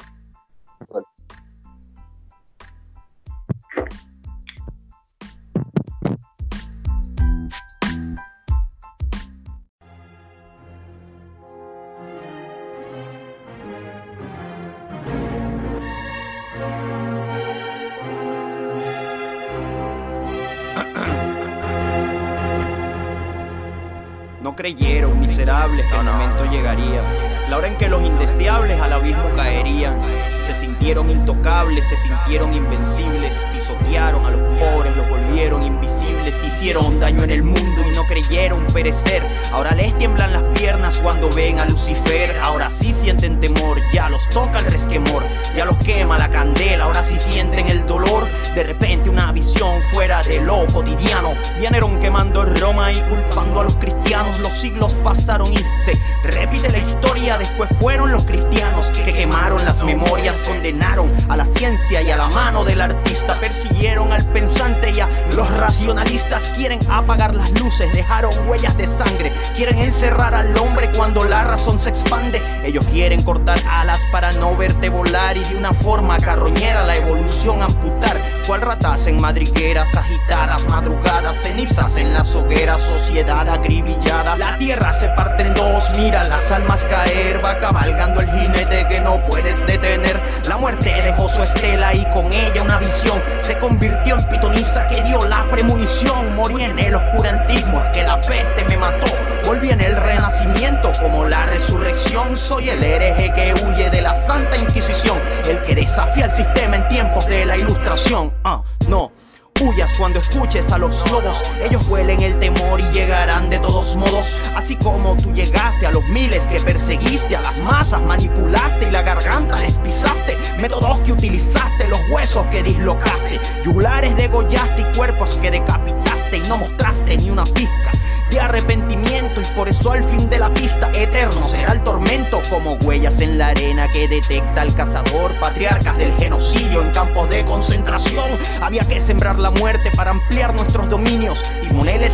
S4: No creyeron, miserables, que el momento llegaría. La hora en que los indeseables al abismo caerían. Se sintieron intocables, se sintieron invencibles. Pisotearon a los pobres, los volvieron invisibles y hicieron daño en el mundo y no creyeron perecer. Ahora les tiemblan las piernas cuando ven a Lucifer. Ahora sí sienten temor, ya los toca el resquemor, ya los quema la candela. Ahora sí sienten el dolor. De repente una visión fuera de lo cotidiano. Vinieron quemando Roma y culpando a los cristianos. Los siglos pasaron y se repite la historia. Después fueron los cristianos que quemaron las memorias, condenaron a la ciencia y a la mano del artista. Persiguieron al pensante y a los Quieren apagar las luces, dejaron huellas de sangre. Quieren encerrar al hombre cuando la razón se expande. Ellos quieren cortar alas para no verte volar y de una forma carroñera la evolución amputar. Cual ratas en madrigueras agitadas, madrugadas, cenizas en las hogueras, sociedad acribillada. La tierra se parte en dos, mira las almas caer, va cabalgando el jinete que no puedes detener. La muerte dejó su estela y con ella una visión. Se convirtió en pitonisa que dio la premonición. Morí en el oscurantismo, es que la peste me mató. Volví en el renacimiento como la resurrección. Soy el hereje que huye de la Santa Inquisición. El que desafía el sistema en tiempos de la ilustración. Ah, no huyas cuando escuches a los lobos. Ellos huelen el temor y llegarán de todos modos. Así como tú llegaste a los miles que perseguiste, a las masas manipulaste y la garganta les pisaste. Métodos que utilizaste, los huesos que dislocaste. Yugulares degollaste y cuerpos que decapitaste y no mostraste ni una pizca de arrepentimiento y por eso al fin de la pista eterno será el tormento como huellas en la arena que detecta el cazador, patriarcas del genocidio en campos de concentración. Había que sembrar la muerte para ampliar nuestros dominios y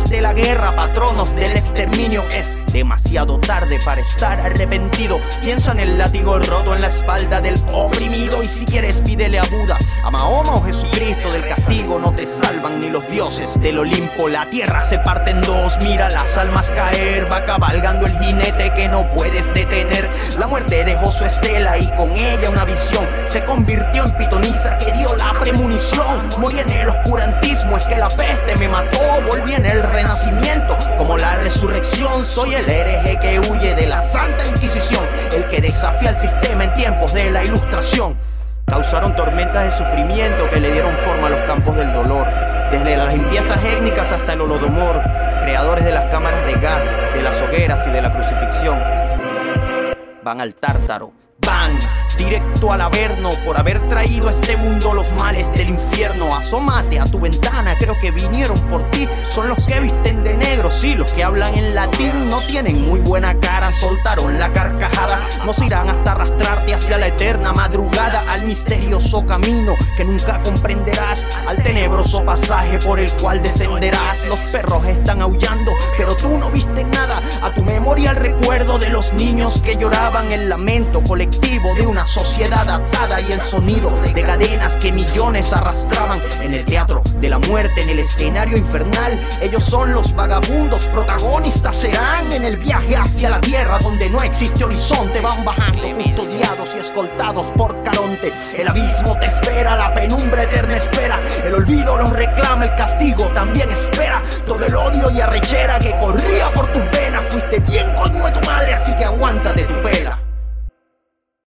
S4: de la guerra, patronos del exterminio. Es demasiado tarde para estar arrepentido. Piensa en el látigo roto en la espalda del oprimido y si quieres pídele a Buda, a Mahoma o Jesucristo del castigo no te salvan ni los dioses del Olimpo. La tierra se parte en dos, mira las almas caer, va cabalgando el jinete que no puedes detener. La muerte dejó su estela y con ella una visión. Se convirtió en pitonisa que dio la premonición. Morí en el oscurantismo, es que la peste me mató. Volví en el renacimiento, como la resurrección. Soy el hereje que huye de la Santa Inquisición, el que desafía el sistema en tiempos de la ilustración. Causaron tormentas de sufrimiento que le dieron forma a los campos del dolor, desde las limpiezas étnicas hasta el holodomor, creadores de las cámaras de gas, de las hogueras y de la crucifixión. Van al tártaro, van directo al averno por haber traído a este mundo los males del infierno. Asómate a tu ventana, creo que vinieron por ti. Son los que visten de negro, sí, los que hablan en latín no tienen muy buena cara. Soltaron la carcajada, nos irán hasta arrastrarte hacia la eterna madrugada, al misterioso camino que nunca comprenderás, al tenebroso pasaje por el cual descenderás. Los perros están aullando, pero tú no viste nada. A tu memoria el recuerdo de los niños que lloraban el lamento colectivo de una sociedad atada y el sonido de cadenas que millones arrastraban en el teatro de la muerte, en el escenario infernal. Ellos son los vagabundos, protagonistas serán en el viaje hacia la tierra donde no existe horizonte. Van bajando custodiados y escoltados por Caronte. El abismo te espera, la penumbra eterna espera. El olvido los reclama, el castigo también espera. Todo el odio y arrechera que corría por tus venas. Fuiste bien coño de tu madre, así que aguántate tu pela.